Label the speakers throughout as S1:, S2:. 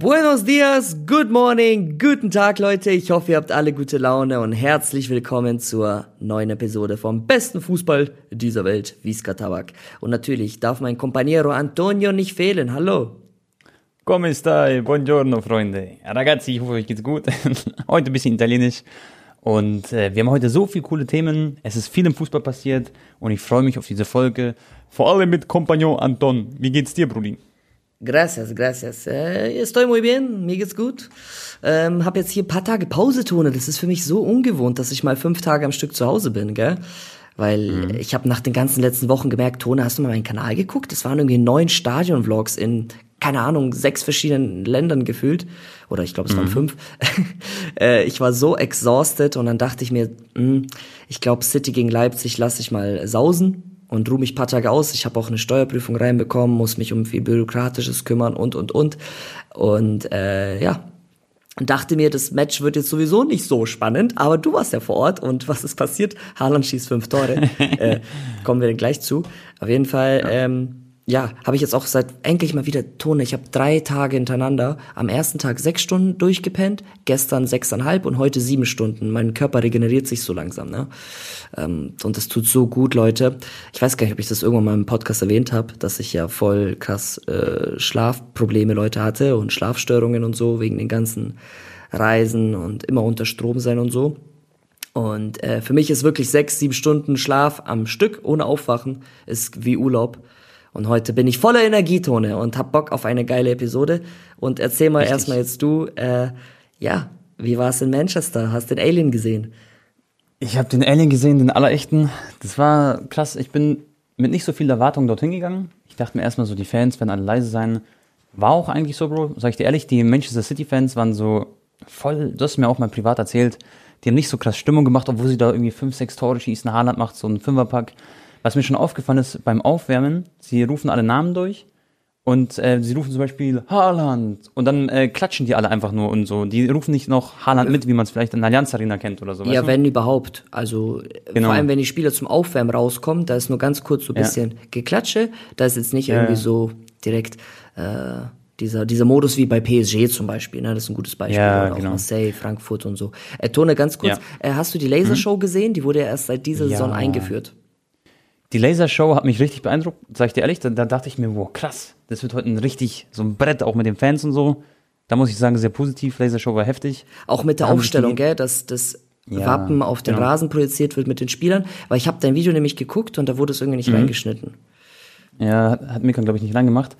S1: Buenos dias, good morning, guten Tag Leute. Ich hoffe, ihr habt alle gute Laune und herzlich willkommen zur neuen Episode vom besten Fußball dieser Welt, Visca Tabak. Und natürlich darf mein Companiero Antonio nicht fehlen. Hallo.
S2: Come stai? Buongiorno, Freunde. Ragazzi, ich hoffe, euch geht's gut. heute ein bisschen italienisch. Und äh, wir haben heute so viele coole Themen. Es ist viel im Fußball passiert und ich freue mich auf diese Folge. Vor allem mit Compagnon Anton. Wie geht's dir, Brudi?
S1: Gracias, gracias. Äh, estoy muy bien, mir geht's gut. Ähm, hab jetzt hier paar Tage Pause, Tone. Das ist für mich so ungewohnt, dass ich mal fünf Tage am Stück zu Hause bin, gell? Weil mhm. ich habe nach den ganzen letzten Wochen gemerkt, Tone, hast du mal meinen Kanal geguckt? Das waren irgendwie neun Stadion-Vlogs in, keine Ahnung, sechs verschiedenen Ländern gefühlt. Oder ich glaube, es waren mhm. fünf. äh, ich war so exhausted und dann dachte ich mir, mh, hm, ich glaube, City gegen Leipzig lasse ich mal sausen und ruhe mich paar Tage aus. Ich habe auch eine Steuerprüfung reinbekommen, muss mich um viel Bürokratisches kümmern und, und, und. Und äh, ja, dachte mir, das Match wird jetzt sowieso nicht so spannend, aber du warst ja vor Ort und was ist passiert? Haaland schießt fünf Tore. äh, kommen wir dann gleich zu. Auf jeden Fall, ähm, ja, habe ich jetzt auch seit endlich mal wieder Tone. Ich habe drei Tage hintereinander. Am ersten Tag sechs Stunden durchgepennt, gestern sechseinhalb und heute sieben Stunden. Mein Körper regeneriert sich so langsam, ne? Ähm, und das tut so gut, Leute. Ich weiß gar nicht, ob ich das irgendwann mal im Podcast erwähnt habe, dass ich ja voll krass äh, Schlafprobleme, Leute hatte und Schlafstörungen und so wegen den ganzen Reisen und immer unter Strom sein und so. Und äh, für mich ist wirklich sechs, sieben Stunden Schlaf am Stück ohne Aufwachen ist wie Urlaub. Und heute bin ich voller Energietone und hab Bock auf eine geile Episode. Und erzähl mal erstmal jetzt du, äh, ja, wie war es in Manchester? Hast den Alien gesehen?
S2: Ich habe den Alien gesehen, den allerechten. Das war krass. Ich bin mit nicht so viel Erwartung dorthin gegangen. Ich dachte mir erstmal so, die Fans werden alle leise sein. War auch eigentlich so, Bro. Sag ich dir ehrlich, die Manchester City-Fans waren so voll, du hast mir auch mal privat erzählt, die haben nicht so krass Stimmung gemacht, obwohl sie da irgendwie fünf, sechs Tore schießen. Haaland macht so einen Fünferpack. Was mir schon aufgefallen ist beim Aufwärmen, sie rufen alle Namen durch und äh, sie rufen zum Beispiel Haaland und dann äh, klatschen die alle einfach nur und so. Die rufen nicht noch Haaland mit, wie man es vielleicht in der Allianz Arena kennt oder so.
S1: Ja, wenn überhaupt. Also genau. vor allem, wenn die Spieler zum Aufwärmen rauskommen, da ist nur ganz kurz so ein bisschen ja. Geklatsche. Da ist jetzt nicht ja, irgendwie so direkt äh, dieser, dieser Modus wie bei PSG zum Beispiel, ne? das ist ein gutes Beispiel. Ja, oder auch genau. Marseille, Frankfurt und so. Äh, Tone, ganz kurz, ja. äh, hast du die Lasershow mhm. gesehen? Die wurde ja erst seit dieser. Saison eingeführt.
S2: Die Lasershow hat mich richtig beeindruckt, sag ich dir ehrlich. Da, da, dachte ich mir, wow, krass, das wird heute ein richtig, so ein Brett, auch mit den Fans und so. Da muss ich sagen, sehr positiv. Lasershow war heftig.
S1: Auch mit der da Aufstellung, gell, dass das ja, Wappen auf den genau. Rasen projiziert wird mit den Spielern. Weil ich habe dein Video nämlich geguckt und da wurde es irgendwie nicht mhm. reingeschnitten.
S2: Ja, hat Mikan, glaube ich, nicht reingemacht.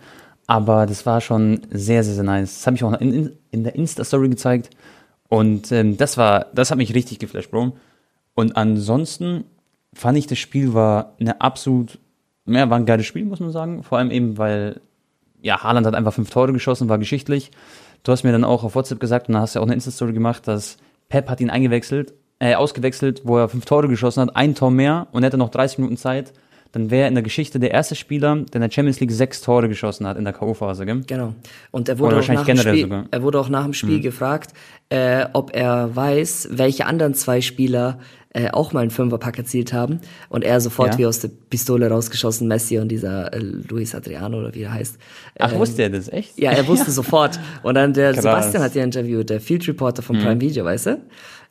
S2: Aber das war schon sehr, sehr, sehr nice. Das habe ich auch in, in, in der Insta-Story gezeigt. Und ähm, das war, das hat mich richtig geflasht, Bro. Und ansonsten fand ich, das Spiel war eine absolut, ja, war ein geiles Spiel, muss man sagen. Vor allem eben, weil, ja, Haaland hat einfach fünf Tore geschossen, war geschichtlich. Du hast mir dann auch auf WhatsApp gesagt, und da hast du ja auch eine Insta-Story gemacht, dass Pep hat ihn eingewechselt, äh, ausgewechselt, wo er fünf Tore geschossen hat, ein Tor mehr und er hatte noch 30 Minuten Zeit dann wäre in der Geschichte der erste Spieler, der in der Champions League sechs Tore geschossen hat in der K.O.-Phase, gell?
S1: Genau. Und er wurde, auch nach, dem Spiel, sogar. er wurde auch nach dem Spiel mhm. gefragt, äh, ob er weiß, welche anderen zwei Spieler äh, auch mal einen Fünferpack erzielt haben. Und er sofort ja. wie aus der Pistole rausgeschossen, Messi und dieser äh, Luis Adriano oder wie er heißt.
S2: Ach, ähm, wusste er das, echt?
S1: Ja, er wusste sofort. Und dann der Krass. Sebastian hat ja interviewt, der Field Reporter von mhm. Prime Video, weißt du?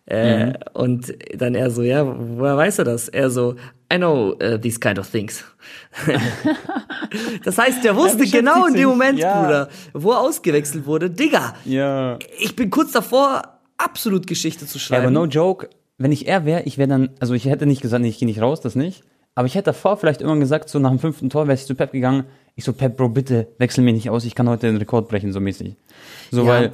S1: Äh, mhm. Und dann er so, ja, woher weißt du das? Er so, I know uh, these kind of things. das heißt, der wusste genau in dem Moment, ja. Bruder, wo er ausgewechselt wurde. Digga, ja. ich bin kurz davor, absolut Geschichte zu schreiben. Ja,
S2: aber no joke, wenn ich er wäre, ich wäre dann, also ich hätte nicht gesagt, nee, ich gehe nicht raus, das nicht. Aber ich hätte davor vielleicht irgendwann gesagt, so nach dem fünften Tor wäre ich zu Pep gegangen. Ich so, Pep, Bro, bitte wechsel mich nicht aus, ich kann heute den Rekord brechen, so mäßig. So, ja, weil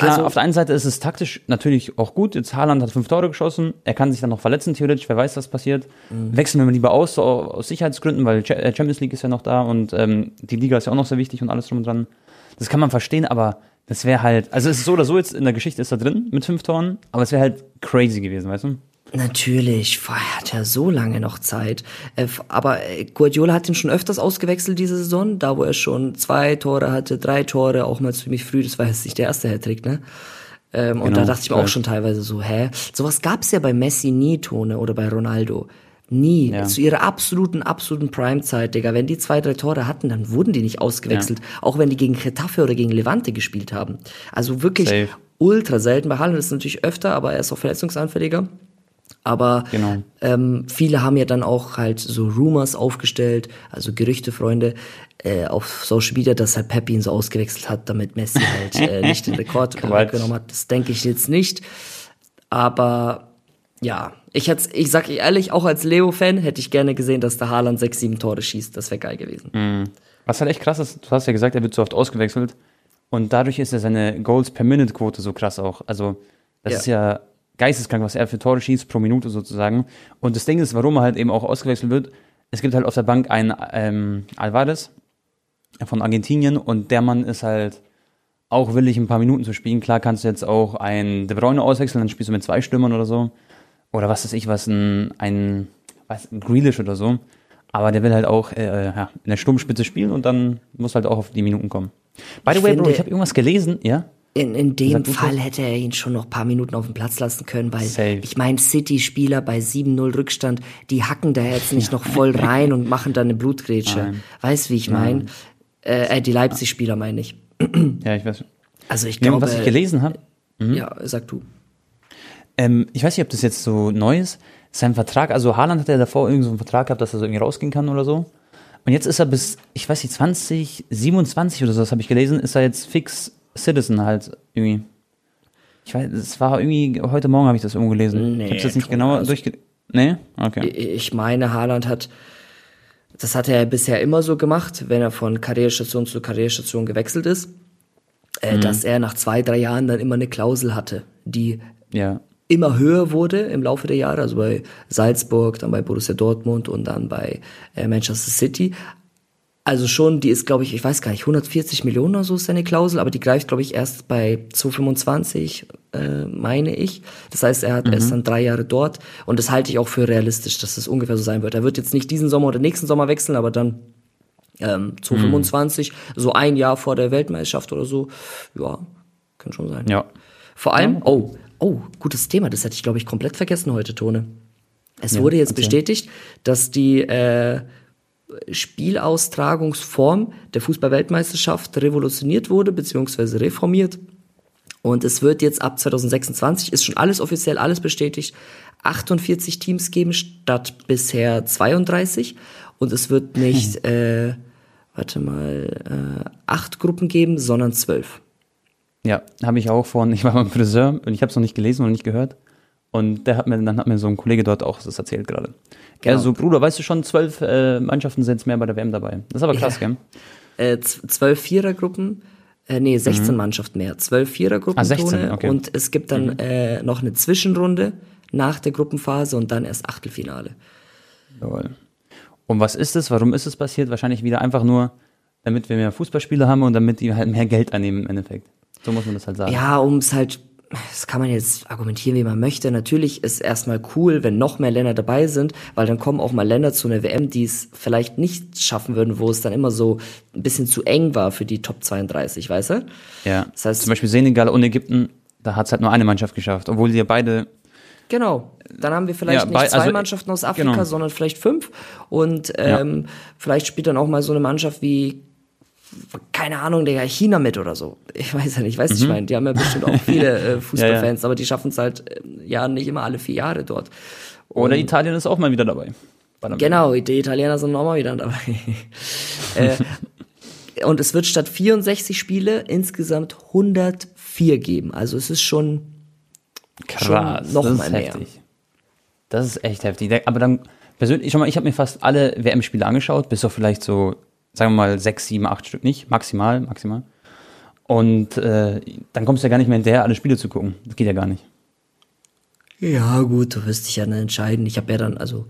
S2: Klar, also, auf der einen Seite ist es taktisch natürlich auch gut. Jetzt Haaland hat fünf Tore geschossen. Er kann sich dann noch verletzen, theoretisch. Wer weiß, was passiert. Mhm. Wechseln wir mal lieber aus, so aus Sicherheitsgründen, weil äh, Champions League ist ja noch da und ähm, die Liga ist ja auch noch sehr wichtig und alles drum und dran. Das kann man verstehen, aber das wäre halt, also es ist so oder so jetzt in der Geschichte ist er drin mit fünf Toren, aber es wäre halt crazy gewesen, weißt du?
S1: Natürlich, er hat ja so lange noch Zeit. Äh, aber äh, Guardiola hat ihn schon öfters ausgewechselt diese Saison, da wo er schon zwei Tore hatte, drei Tore, auch mal ziemlich früh, das war jetzt nicht der erste Hattrick, ne? Ähm, und da genau, dachte ich mir auch schon teilweise so, hä? Sowas gab's ja bei Messi nie, Tone, oder bei Ronaldo. Nie. Ja. Zu ihrer absoluten, absoluten Prime-Zeit, Digga. Wenn die zwei, drei Tore hatten, dann wurden die nicht ausgewechselt. Ja. Auch wenn die gegen Getafe oder gegen Levante gespielt haben. Also wirklich Safe. ultra selten. Bei Haaland ist es natürlich öfter, aber er ist auch verletzungsanfälliger. Aber genau. ähm, viele haben ja dann auch halt so Rumors aufgestellt, also Gerüchte, Freunde, äh, auf Social Media, dass halt Pep ihn so ausgewechselt hat, damit Messi halt äh, nicht den Rekord genommen hat. Das denke ich jetzt nicht. Aber ja, ich hätte, ich sag ehrlich, auch als Leo-Fan hätte ich gerne gesehen, dass der Haaland sechs, sieben Tore schießt. Das wäre geil gewesen.
S2: Mhm. Was halt echt krass ist, du hast ja gesagt, er wird so oft ausgewechselt. Und dadurch ist ja seine Goals per Minute-Quote so krass auch. Also, das ja. ist ja geisteskrank, was er für Tore schießt pro Minute sozusagen. Und das Ding ist, warum er halt eben auch ausgewechselt wird. Es gibt halt auf der Bank einen ähm, Alvarez von Argentinien und der Mann ist halt auch willig, ein paar Minuten zu spielen. Klar kannst du jetzt auch einen De Bruyne auswechseln, dann spielst du mit zwei Stürmern oder so oder was weiß ich was, ein, ein, was, ein Grealish oder so. Aber der will halt auch äh, ja, in der Sturmspitze spielen und dann muss halt auch auf die Minuten kommen. By the ich way, Bro, ich habe irgendwas gelesen, ja?
S1: In, in dem Fall hätte er ihn schon noch ein paar Minuten auf dem Platz lassen können, weil Safe. ich meine, City-Spieler bei 7-0 Rückstand, die hacken da jetzt nicht noch voll rein und machen dann eine Blutgrätsche. Weißt wie ich meine? Äh, äh, die Leipzig-Spieler meine ich.
S2: ja, ich weiß.
S1: Also ich glaube,
S2: was ich gelesen habe.
S1: Mhm. Ja, sag du.
S2: Ähm, ich weiß nicht, ob das jetzt so neu ist. Sein Vertrag, also Haaland hat ja davor irgendeinen so einen Vertrag gehabt, dass er so irgendwie rausgehen kann oder so. Und jetzt ist er bis, ich weiß nicht, 2027 oder so, das habe ich gelesen, ist er jetzt fix Citizen halt irgendwie. Ich weiß, es war irgendwie, heute Morgen habe ich das irgendwo gelesen. Nee, ich habe es jetzt nicht genauer also, durchge... Nee? Okay.
S1: Ich meine, Haaland hat, das hat er bisher immer so gemacht, wenn er von Karrierestation zu Karrierestation gewechselt ist, äh, mhm. dass er nach zwei, drei Jahren dann immer eine Klausel hatte, die
S2: ja
S1: immer höher wurde im Laufe der Jahre, also bei Salzburg, dann bei Borussia Dortmund und dann bei äh, Manchester City. Also schon, die ist, glaube ich, ich weiß gar nicht, 140 Millionen oder so ist seine Klausel, aber die greift, glaube ich, erst bei 225, äh, meine ich. Das heißt, er hat mhm. erst dann drei Jahre dort und das halte ich auch für realistisch, dass das ungefähr so sein wird. Er wird jetzt nicht diesen Sommer oder nächsten Sommer wechseln, aber dann ähm, 225, mhm. so ein Jahr vor der Weltmeisterschaft oder so. Ja, kann schon sein.
S2: Ja.
S1: Vor allem, oh, Oh, gutes Thema. Das hätte ich, glaube ich, komplett vergessen heute, Tone. Es ja, wurde jetzt okay. bestätigt, dass die äh, Spielaustragungsform der Fußballweltmeisterschaft revolutioniert wurde, beziehungsweise reformiert. Und es wird jetzt ab 2026, ist schon alles offiziell, alles bestätigt, 48 Teams geben statt bisher 32. Und es wird nicht, äh, warte mal, äh, acht Gruppen geben, sondern zwölf.
S2: Ja, habe ich auch von, ich war beim Friseur und ich habe es noch nicht gelesen und nicht gehört. Und der hat mir, dann hat mir so ein Kollege dort auch das erzählt gerade. Genau. Also, Bruder, weißt du schon, zwölf äh, Mannschaften sind jetzt mehr bei der WM dabei. Das ist aber krass, ja. gell?
S1: Äh, zwölf Vierergruppen, äh, nee, 16 mhm. Mannschaften mehr. Zwölf Vierergruppen. Ah, 16, okay. Und es gibt dann mhm. äh, noch eine Zwischenrunde nach der Gruppenphase und dann erst Achtelfinale.
S2: Jawohl. Und was ist es? Warum ist es passiert? Wahrscheinlich wieder einfach nur, damit wir mehr Fußballspieler haben und damit die halt mehr Geld annehmen im Endeffekt. So muss man das halt sagen.
S1: Ja, um es halt, das kann man jetzt argumentieren, wie man möchte. Natürlich ist erstmal cool, wenn noch mehr Länder dabei sind, weil dann kommen auch mal Länder zu einer WM, die es vielleicht nicht schaffen würden, wo es dann immer so ein bisschen zu eng war für die Top 32, weißt du?
S2: Ja. Das heißt, Zum Beispiel Senegal und Ägypten, da hat es halt nur eine Mannschaft geschafft, obwohl sie ja beide
S1: Genau. Dann haben wir vielleicht ja, nicht zwei also, Mannschaften aus Afrika, genau. sondern vielleicht fünf. Und ähm, ja. vielleicht spielt dann auch mal so eine Mannschaft wie keine Ahnung, Digga, China mit oder so. Ich weiß ja nicht, ich weiß nicht, mhm. ich meine, die haben ja bestimmt auch viele äh, Fußballfans, ja, ja. aber die schaffen es halt äh, ja nicht immer alle vier Jahre dort.
S2: Und oder Italien ist auch mal wieder dabei.
S1: Genau, die Italiener sind auch mal wieder dabei. äh, und es wird statt 64 Spiele insgesamt 104 geben. Also es ist schon,
S2: Krass, schon noch das mal mehr. Heftig. Das ist echt heftig. Aber dann persönlich, schon mal, ich habe mir fast alle WM-Spiele angeschaut, bis auf vielleicht so sagen wir mal sechs, sieben, acht Stück nicht, maximal, maximal. Und äh, dann kommst du ja gar nicht mehr hinterher, alle Spiele zu gucken. Das geht ja gar nicht.
S1: Ja, gut, du wirst dich ja dann entscheiden. Ich habe ja dann, also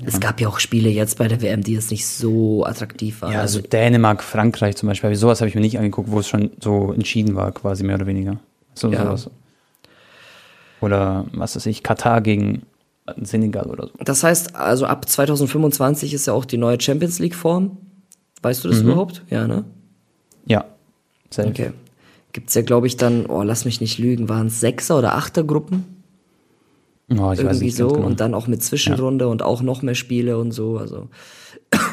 S1: ja. es gab ja auch Spiele jetzt bei der WM, die jetzt nicht so attraktiv waren.
S2: Ja, also, also Dänemark, Frankreich zum Beispiel, sowas habe ich mir nicht angeguckt, wo es schon so entschieden war, quasi mehr oder weniger. So, ja. sowas. Oder was weiß ich, Katar gegen Senegal oder so.
S1: Das heißt, also ab 2025 ist ja auch die neue Champions League Form. Weißt du das mhm. überhaupt? Ja, ne?
S2: Ja.
S1: Safe. Okay. Gibt's ja, glaube ich, dann, oh, lass mich nicht lügen, waren es Sechser- oder Achtergruppen?
S2: Oh, ich weiß
S1: irgendwie
S2: nicht
S1: so
S2: genau.
S1: und dann auch mit Zwischenrunde und auch noch mehr Spiele und so. Also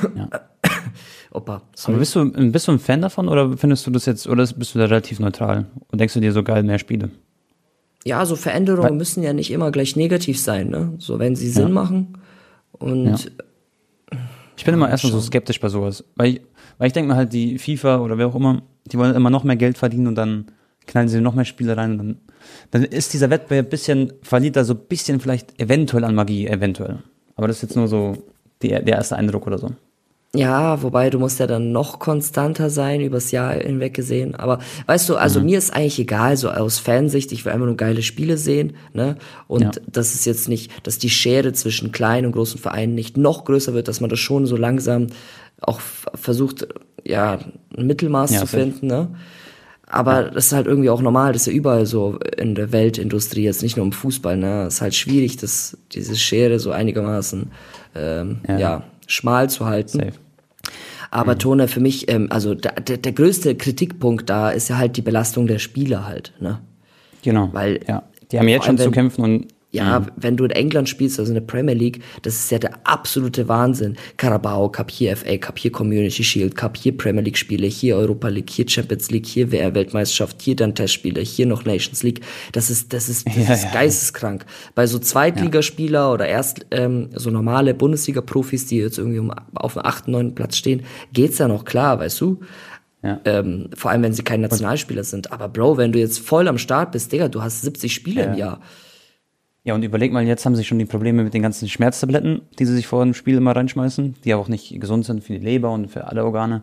S1: Opa,
S2: Aber
S1: sorry.
S2: bist du, bist du ein Fan davon oder findest du das jetzt, oder bist du da relativ neutral? Und denkst du dir so geil, mehr Spiele?
S1: Ja, so Veränderungen
S2: Weil-
S1: müssen ja nicht immer gleich negativ sein, ne? So wenn sie Sinn
S2: Ja.
S1: machen und
S2: Ich bin immer erstmal so skeptisch bei sowas. Weil ich, weil ich denke mir halt, die FIFA oder wer auch immer, die wollen immer noch mehr Geld verdienen und dann knallen sie noch mehr Spiele rein und dann, dann ist dieser Wettbewerb ein bisschen, verliert da so ein bisschen vielleicht eventuell an Magie, eventuell. Aber das ist jetzt nur so die, der erste Eindruck oder so.
S1: Ja, wobei du musst ja dann noch konstanter sein, übers Jahr hinweg gesehen. Aber weißt du, also mir ist eigentlich egal, so aus Fansicht, ich will einfach nur geile Spiele sehen, ne? Und
S2: Ja.
S1: das ist jetzt nicht, dass die Schere zwischen kleinen und großen Vereinen nicht noch größer wird, dass man das schon so langsam auch versucht, ja, ein Mittelmaß
S2: Ja,
S1: zu finden, ne? Aber das ist halt irgendwie auch normal, das ist ja überall so in der Weltindustrie, jetzt nicht nur im Fußball, ne? Es ist halt schwierig, das, diese Schere so einigermaßen ähm,
S2: Ja.
S1: ja. schmal zu halten.
S2: Safe.
S1: Aber Tone, für mich, ähm, also da, der, der größte Kritikpunkt da ist ja halt die Belastung der Spieler halt, ne?
S2: Genau.
S1: Weil-
S2: ja. Die haben jetzt schon zu kämpfen und
S1: Ja, wenn du in England spielst, also in der Premier League, das ist ja der absolute Wahnsinn. Carabao Cup, hier FA Cup, hier Community Shield Cup, hier Premier League Spiele, hier Europa League, hier Champions League, hier WR Weltmeisterschaft, hier dann Testspiele, hier noch Nations League. Das ist, das ist, das
S2: Ja,
S1: ist
S2: ja.
S1: geisteskrank. Bei so Zweitligaspieler oder erst ähm, so normale Bundesliga-Profis, die jetzt irgendwie um, auf dem achten, neunten Platz stehen, geht's ja noch klar, weißt du?
S2: Ja.
S1: Ähm, vor allem, wenn sie kein Nationalspieler sind. Aber Bro, wenn du jetzt voll am Start bist, Digga, du hast 70 Spiele
S2: Ja.
S1: im Jahr.
S2: Ja, und überleg mal, jetzt haben sie schon die Probleme mit den ganzen Schmerztabletten, die sie sich vor dem Spiel immer reinschmeißen, die ja auch nicht gesund sind für die Leber und für alle Organe.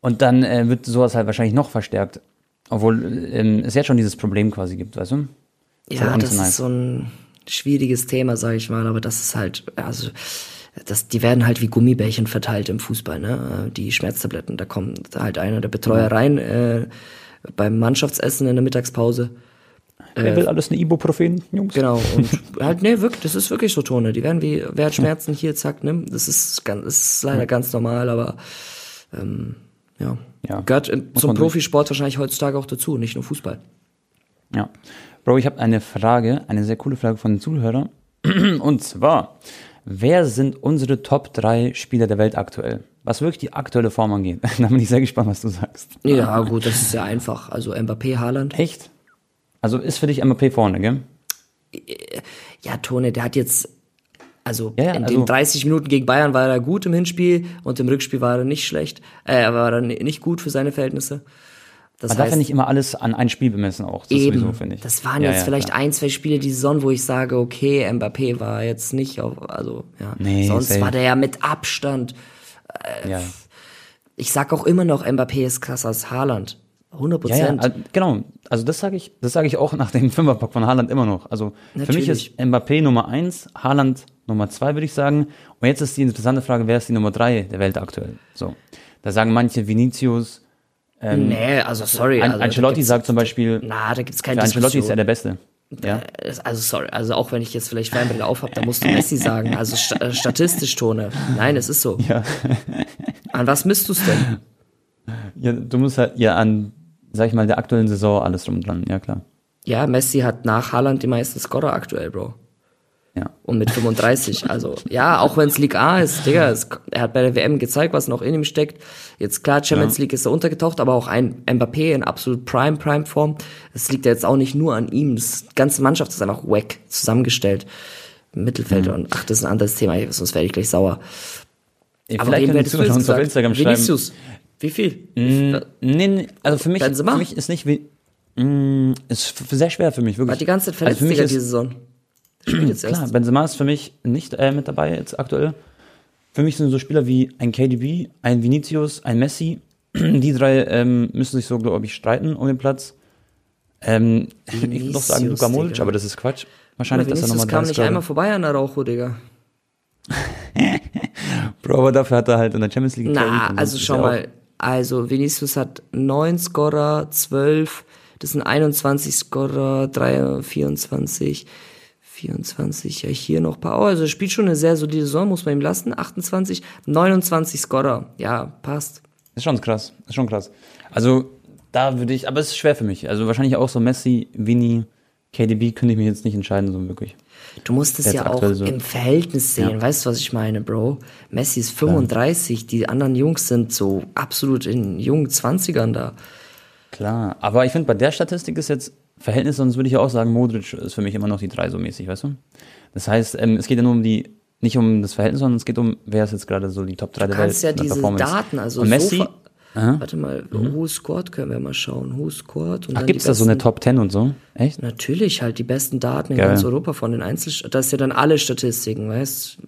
S2: Und dann äh, wird sowas halt wahrscheinlich noch verstärkt. Obwohl ähm, es jetzt schon dieses Problem quasi gibt, weißt du?
S1: Ja, das ist so ein schwieriges Thema, sage ich mal, aber das ist halt, also das, die werden halt wie Gummibärchen verteilt im Fußball, ne? Die Schmerztabletten. Da kommt halt einer der Betreuer rein äh, beim Mannschaftsessen in der Mittagspause.
S2: Wer will alles eine Ibuprofen, Jungs?
S1: Genau, und halt, nee, wirklich, das ist wirklich so Tone. Die werden wie, wer hat Schmerzen, hier, zack, nimm. Das ist ganz, ist leider ganz normal, aber ähm, ja.
S2: Ja,
S1: Gehört äh, zum. Profisport wahrscheinlich heutzutage auch dazu, nicht nur Fußball.
S2: Ja. Bro, ich habe eine Frage, eine sehr coole Frage von den Zuhörern. Und zwar, wer sind unsere Top 3 Spieler der Welt aktuell? Was wirklich die aktuelle Form angeht. da bin ich sehr gespannt, was du sagst.
S1: Ja, gut, das ist ja einfach. Also Mbappé, Haaland.
S2: Echt? Also ist für dich MAP vorne, gell?
S1: Ja, Tone, der hat jetzt, also
S2: Ja, ja,
S1: in
S2: also-
S1: den 30 Minuten gegen Bayern war er gut im Hinspiel und im Rückspiel war er nicht schlecht. Äh, er war dann nicht gut für seine Verhältnisse. Das
S2: Man darf ja nicht immer alles an ein Spiel bemessen auch. Das
S1: eben,
S2: sowieso, finde ich.
S1: das waren
S2: Ja,
S1: jetzt vielleicht ein, zwei Spiele die Saison, wo ich sage, okay, Mbappé war jetzt nicht auf, also ja,
S2: Nee,
S1: sonst
S2: safe.
S1: war der ja mit Abstand.
S2: Ja,
S1: Ich sag auch immer noch, Mbappé ist krasser als Haaland. 100
S2: ja, ja,
S1: Prozent.
S2: äh, genau. Also das sage ich, das sage ich auch nach dem Fünferpack von Haaland immer noch. Also für mich
S1: Natürlich.
S2: ist Mbappé Nummer eins, Haaland Nummer zwei, würde ich sagen. Und jetzt ist die interessante Frage, wer ist die Nummer drei der Welt aktuell? So. Da sagen manche Vinicius,
S1: nee, also sorry.
S2: An
S1: also,
S2: Ancelotti sagt zum Beispiel,
S1: Na, da gibt's keine
S2: für Ancelotti ist er der Beste. Ja.
S1: Also sorry, also auch wenn ich jetzt vielleicht Fanbrille aufhab, da musst du Messi sagen. Also sta äh, statistisch Tone. Nein, es ist so.
S2: Ja.
S1: An was misst du's denn?
S2: ja, du musst halt ja an, sag ich mal, der aktuellen Saison alles drum und dran. Ja, klar.
S1: Ja, Messi hat nach Haaland die meisten Scorer aktuell, Bro.
S2: Ja.
S1: Und mit 35. Also, ja, auch wenn es Ligue A ist, Digga, es, er hat bei der WM gezeigt, was noch in ihm steckt. Jetzt klar, Champions
S2: Ja.
S1: League ist er untergetaucht, aber auch ein Mbappé in absolut Prime, Prime Form. Es liegt ja jetzt auch nicht nur an ihm. Das die ganze Mannschaft ist einfach wack zusammengestellt. Mittelfeld und ach, das ist ein anderes Thema, sonst werde ich gleich sauer.
S2: Ey,
S1: Aber
S2: Vielleicht
S1: wen
S2: können die
S1: jetzt
S2: uns auf? Instagram schreiben.
S1: Vinicius. Wie viel?
S2: Nee, nee, also für mich,
S1: Benzema?
S2: für mich ist nicht wie, mm, ist sehr schwer für mich, wirklich.
S1: War die ganze Zeit
S2: Also
S1: verletzt,
S2: für mich ist,
S1: diese Saison. Der spielt jetzt
S2: Klar,
S1: erst.
S2: Benzema ist für mich nicht äh, mit dabei jetzt aktuell. Für mich sind so Spieler wie ein KDB, ein Vinicius, ein Messi. Die drei ähm, müssen sich so, glaube ich, streiten um den Platz. Ähm, ich würde noch sagen
S1: Vinicius,
S2: Luka Modric, aber das ist Quatsch. Wahrscheinlich, dass er
S1: Vinicius
S2: nochmal
S1: kam nicht
S2: glaube
S1: einmal vorbei an Araujo, Digga.
S2: Bro, aber dafür hat er halt in der Champions League
S1: Na, also schau mal, also Vinicius hat neun Scorer, zwölf, das sind 21 Scorer, 3, 24, 24, ja hier noch ein paar, oh, also er spielt schon eine sehr solide Saison, muss man ihm lassen, 28, 29 Scorer, ja, passt.
S2: Ist schon krass, ist schon krass. Also, da würde ich, aber es ist schwer für mich. Also wahrscheinlich auch so Messi, Vini, KDB könnte ich mich jetzt nicht entscheiden, so wirklich.
S1: Du musst es ja auch
S2: so.
S1: im Verhältnis sehen.
S2: Ja.
S1: Weißt du, was ich meine, Bro? Messi ist 35, die anderen Jungs sind so absolut in jungen 20ern da.
S2: Klar, aber ich finde, bei der Statistik ist jetzt Verhältnis, sonst würde ich ja auch sagen, Modric ist für mich immer noch die drei so mäßig, weißt du? Das heißt, ähm, es geht ja nur um die, nicht um das Verhältnis, sondern es geht um, wer ist jetzt gerade so die Top 3
S1: Du
S2: der Welt.
S1: kannst ja diese. Daten, also
S2: Und Messi,
S1: so
S2: Aha. Mhm.
S1: Warte mal, Who Squad können wir mal schauen. Who Squad und
S2: ach, gibt's
S1: die
S2: da so eine Top 10 und so? Echt?
S1: Natürlich, halt die besten Daten in
S2: Geil.
S1: ganz Europa von den Einzel... Das ist ja dann alle Statistiken, weißt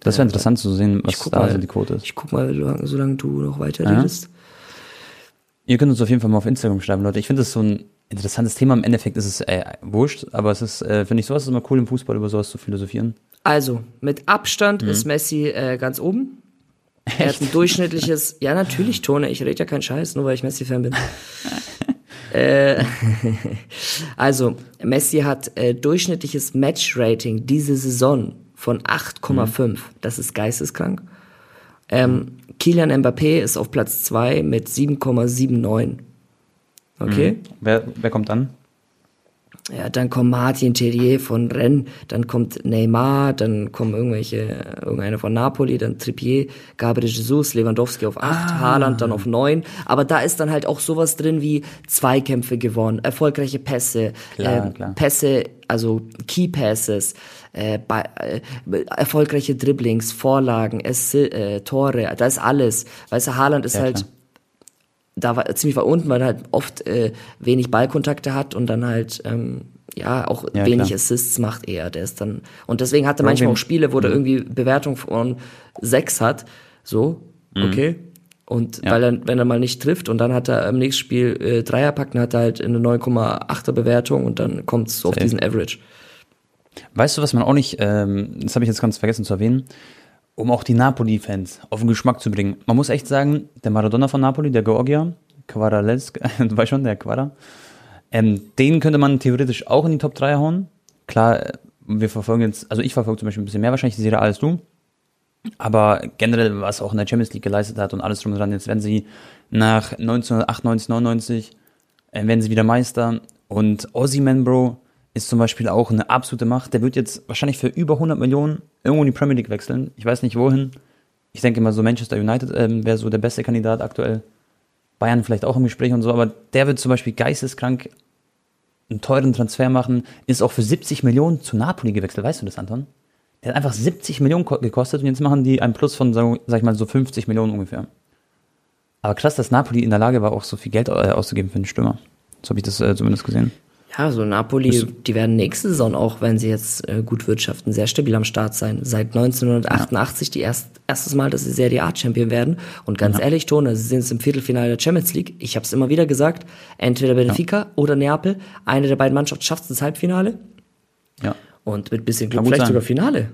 S2: Das wäre interessant zu sehen, was da
S1: mal.
S2: so die Quote ist.
S1: Ich guck mal, solange, du noch weiter redest.
S2: Ihr könnt uns auf jeden Fall mal auf Instagram schreiben, Leute. Ich finde das so ein interessantes Thema. Im Endeffekt ist es äh, wurscht, aber es ist, äh, finde ich, sowas ist immer cool im Fußball, über sowas zu philosophieren.
S1: Also, mit Abstand
S2: Mhm.
S1: ist Messi äh, ganz oben. Er hat ein durchschnittliches, ja natürlich, Tone, ich rede ja keinen Scheiß, nur weil ich Messi-Fan bin. äh, also, Messi hat äh, durchschnittliches Match-Rating diese Saison von 8,5.
S2: Mhm.
S1: Das ist geisteskrank. Ähm, Kylian Mbappé ist auf Platz 2 mit 7,79. Okay?
S2: Wer, wer kommt dann?
S1: Ja, dann kommt Martin Terrier von Rennes, dann kommt Neymar, dann kommen irgendwelche, irgendeiner von Napoli, dann Trippier, Gabriel Jesus, Lewandowski auf 8, Haaland dann auf 9. Aber da ist dann halt auch sowas drin wie Zweikämpfe gewonnen, erfolgreiche Pässe,
S2: Klar,
S1: ähm,
S2: klar.
S1: Pässe, also Key Passes, äh, bei, äh, erfolgreiche Dribblings, Vorlagen, Assi äh, Tore, da ist alles. Weißt du, Haaland ist
S2: Ja,
S1: halt
S2: klar.
S1: Da war ziemlich weit unten, weil er halt oft äh, wenig Ballkontakte hat und dann halt ähm, ja auch
S2: Ja,
S1: wenig
S2: klar.
S1: Assists macht eher. Der ist dann und deswegen hat er manchmal auch Spiele, wo er irgendwie Bewertung von sechs hat, so okay. Und
S2: Mhm. Ja.
S1: weil er, wenn er mal nicht trifft und dann hat er im nächsten Spiel äh, Dreier packt, dann hat er halt eine 9,8er Bewertung und dann kommt es auf
S2: Safe.
S1: diesen Average.
S2: Weißt du, was man auch nicht, ähm, das habe ich jetzt ganz vergessen zu erwähnen, um auch die Napoli-Fans auf den Geschmack zu bringen. Man muss echt sagen, der Maradona von Napoli, der Georgia, Quadralesk, du weißt schon, der Quadra, ähm, den könnte man theoretisch auch in die Top 3 hauen. Klar, äh, wir verfolgen jetzt, also ich verfolge zum Beispiel ein bisschen mehr wahrscheinlich die Serie als du. Aber generell, was auch in der Champions League geleistet hat und alles drum und dran, jetzt werden sie nach 1998, 99, äh, werden sie wieder Meister. Und Ozyman, Bro, ist zum Beispiel auch eine absolute Macht. Der wird jetzt wahrscheinlich für über 100 Millionen irgendwo in die Premier League wechseln. Ich weiß nicht wohin. Ich denke mal so Manchester United ähm, wäre so der beste Kandidat aktuell. Bayern vielleicht auch im Gespräch und so, aber der wird zum Beispiel geisteskrank einen teuren Transfer machen, ist auch für 70 Millionen zu Napoli gewechselt. Weißt du das, Anton? Der hat einfach 70 Millionen ko- gekostet und jetzt machen die einen Plus von, sag sag ich mal, so 50 Millionen ungefähr. Aber krass, dass Napoli in der Lage war, auch so viel Geld äh, auszugeben für einen Stürmer. So habe ich das äh, zumindest gesehen.
S1: Ja, so Napoli,
S2: Bist
S1: die werden nächste Saison auch, wenn sie jetzt äh, gut wirtschaften, sehr stabil am Start sein. Seit 1988 die erst, erstes Mal, dass sie Serie A Champion werden. Und ganz ehrlich, Tone, sie sind jetzt im Viertelfinale der Champions League. Ich habe es immer wieder gesagt, entweder Benfica oder Neapel. Eine der beiden Mannschaften schafft es ins Halbfinale
S2: Ja.
S1: und mit bisschen Glück vielleicht
S2: sein.
S1: sogar Finale.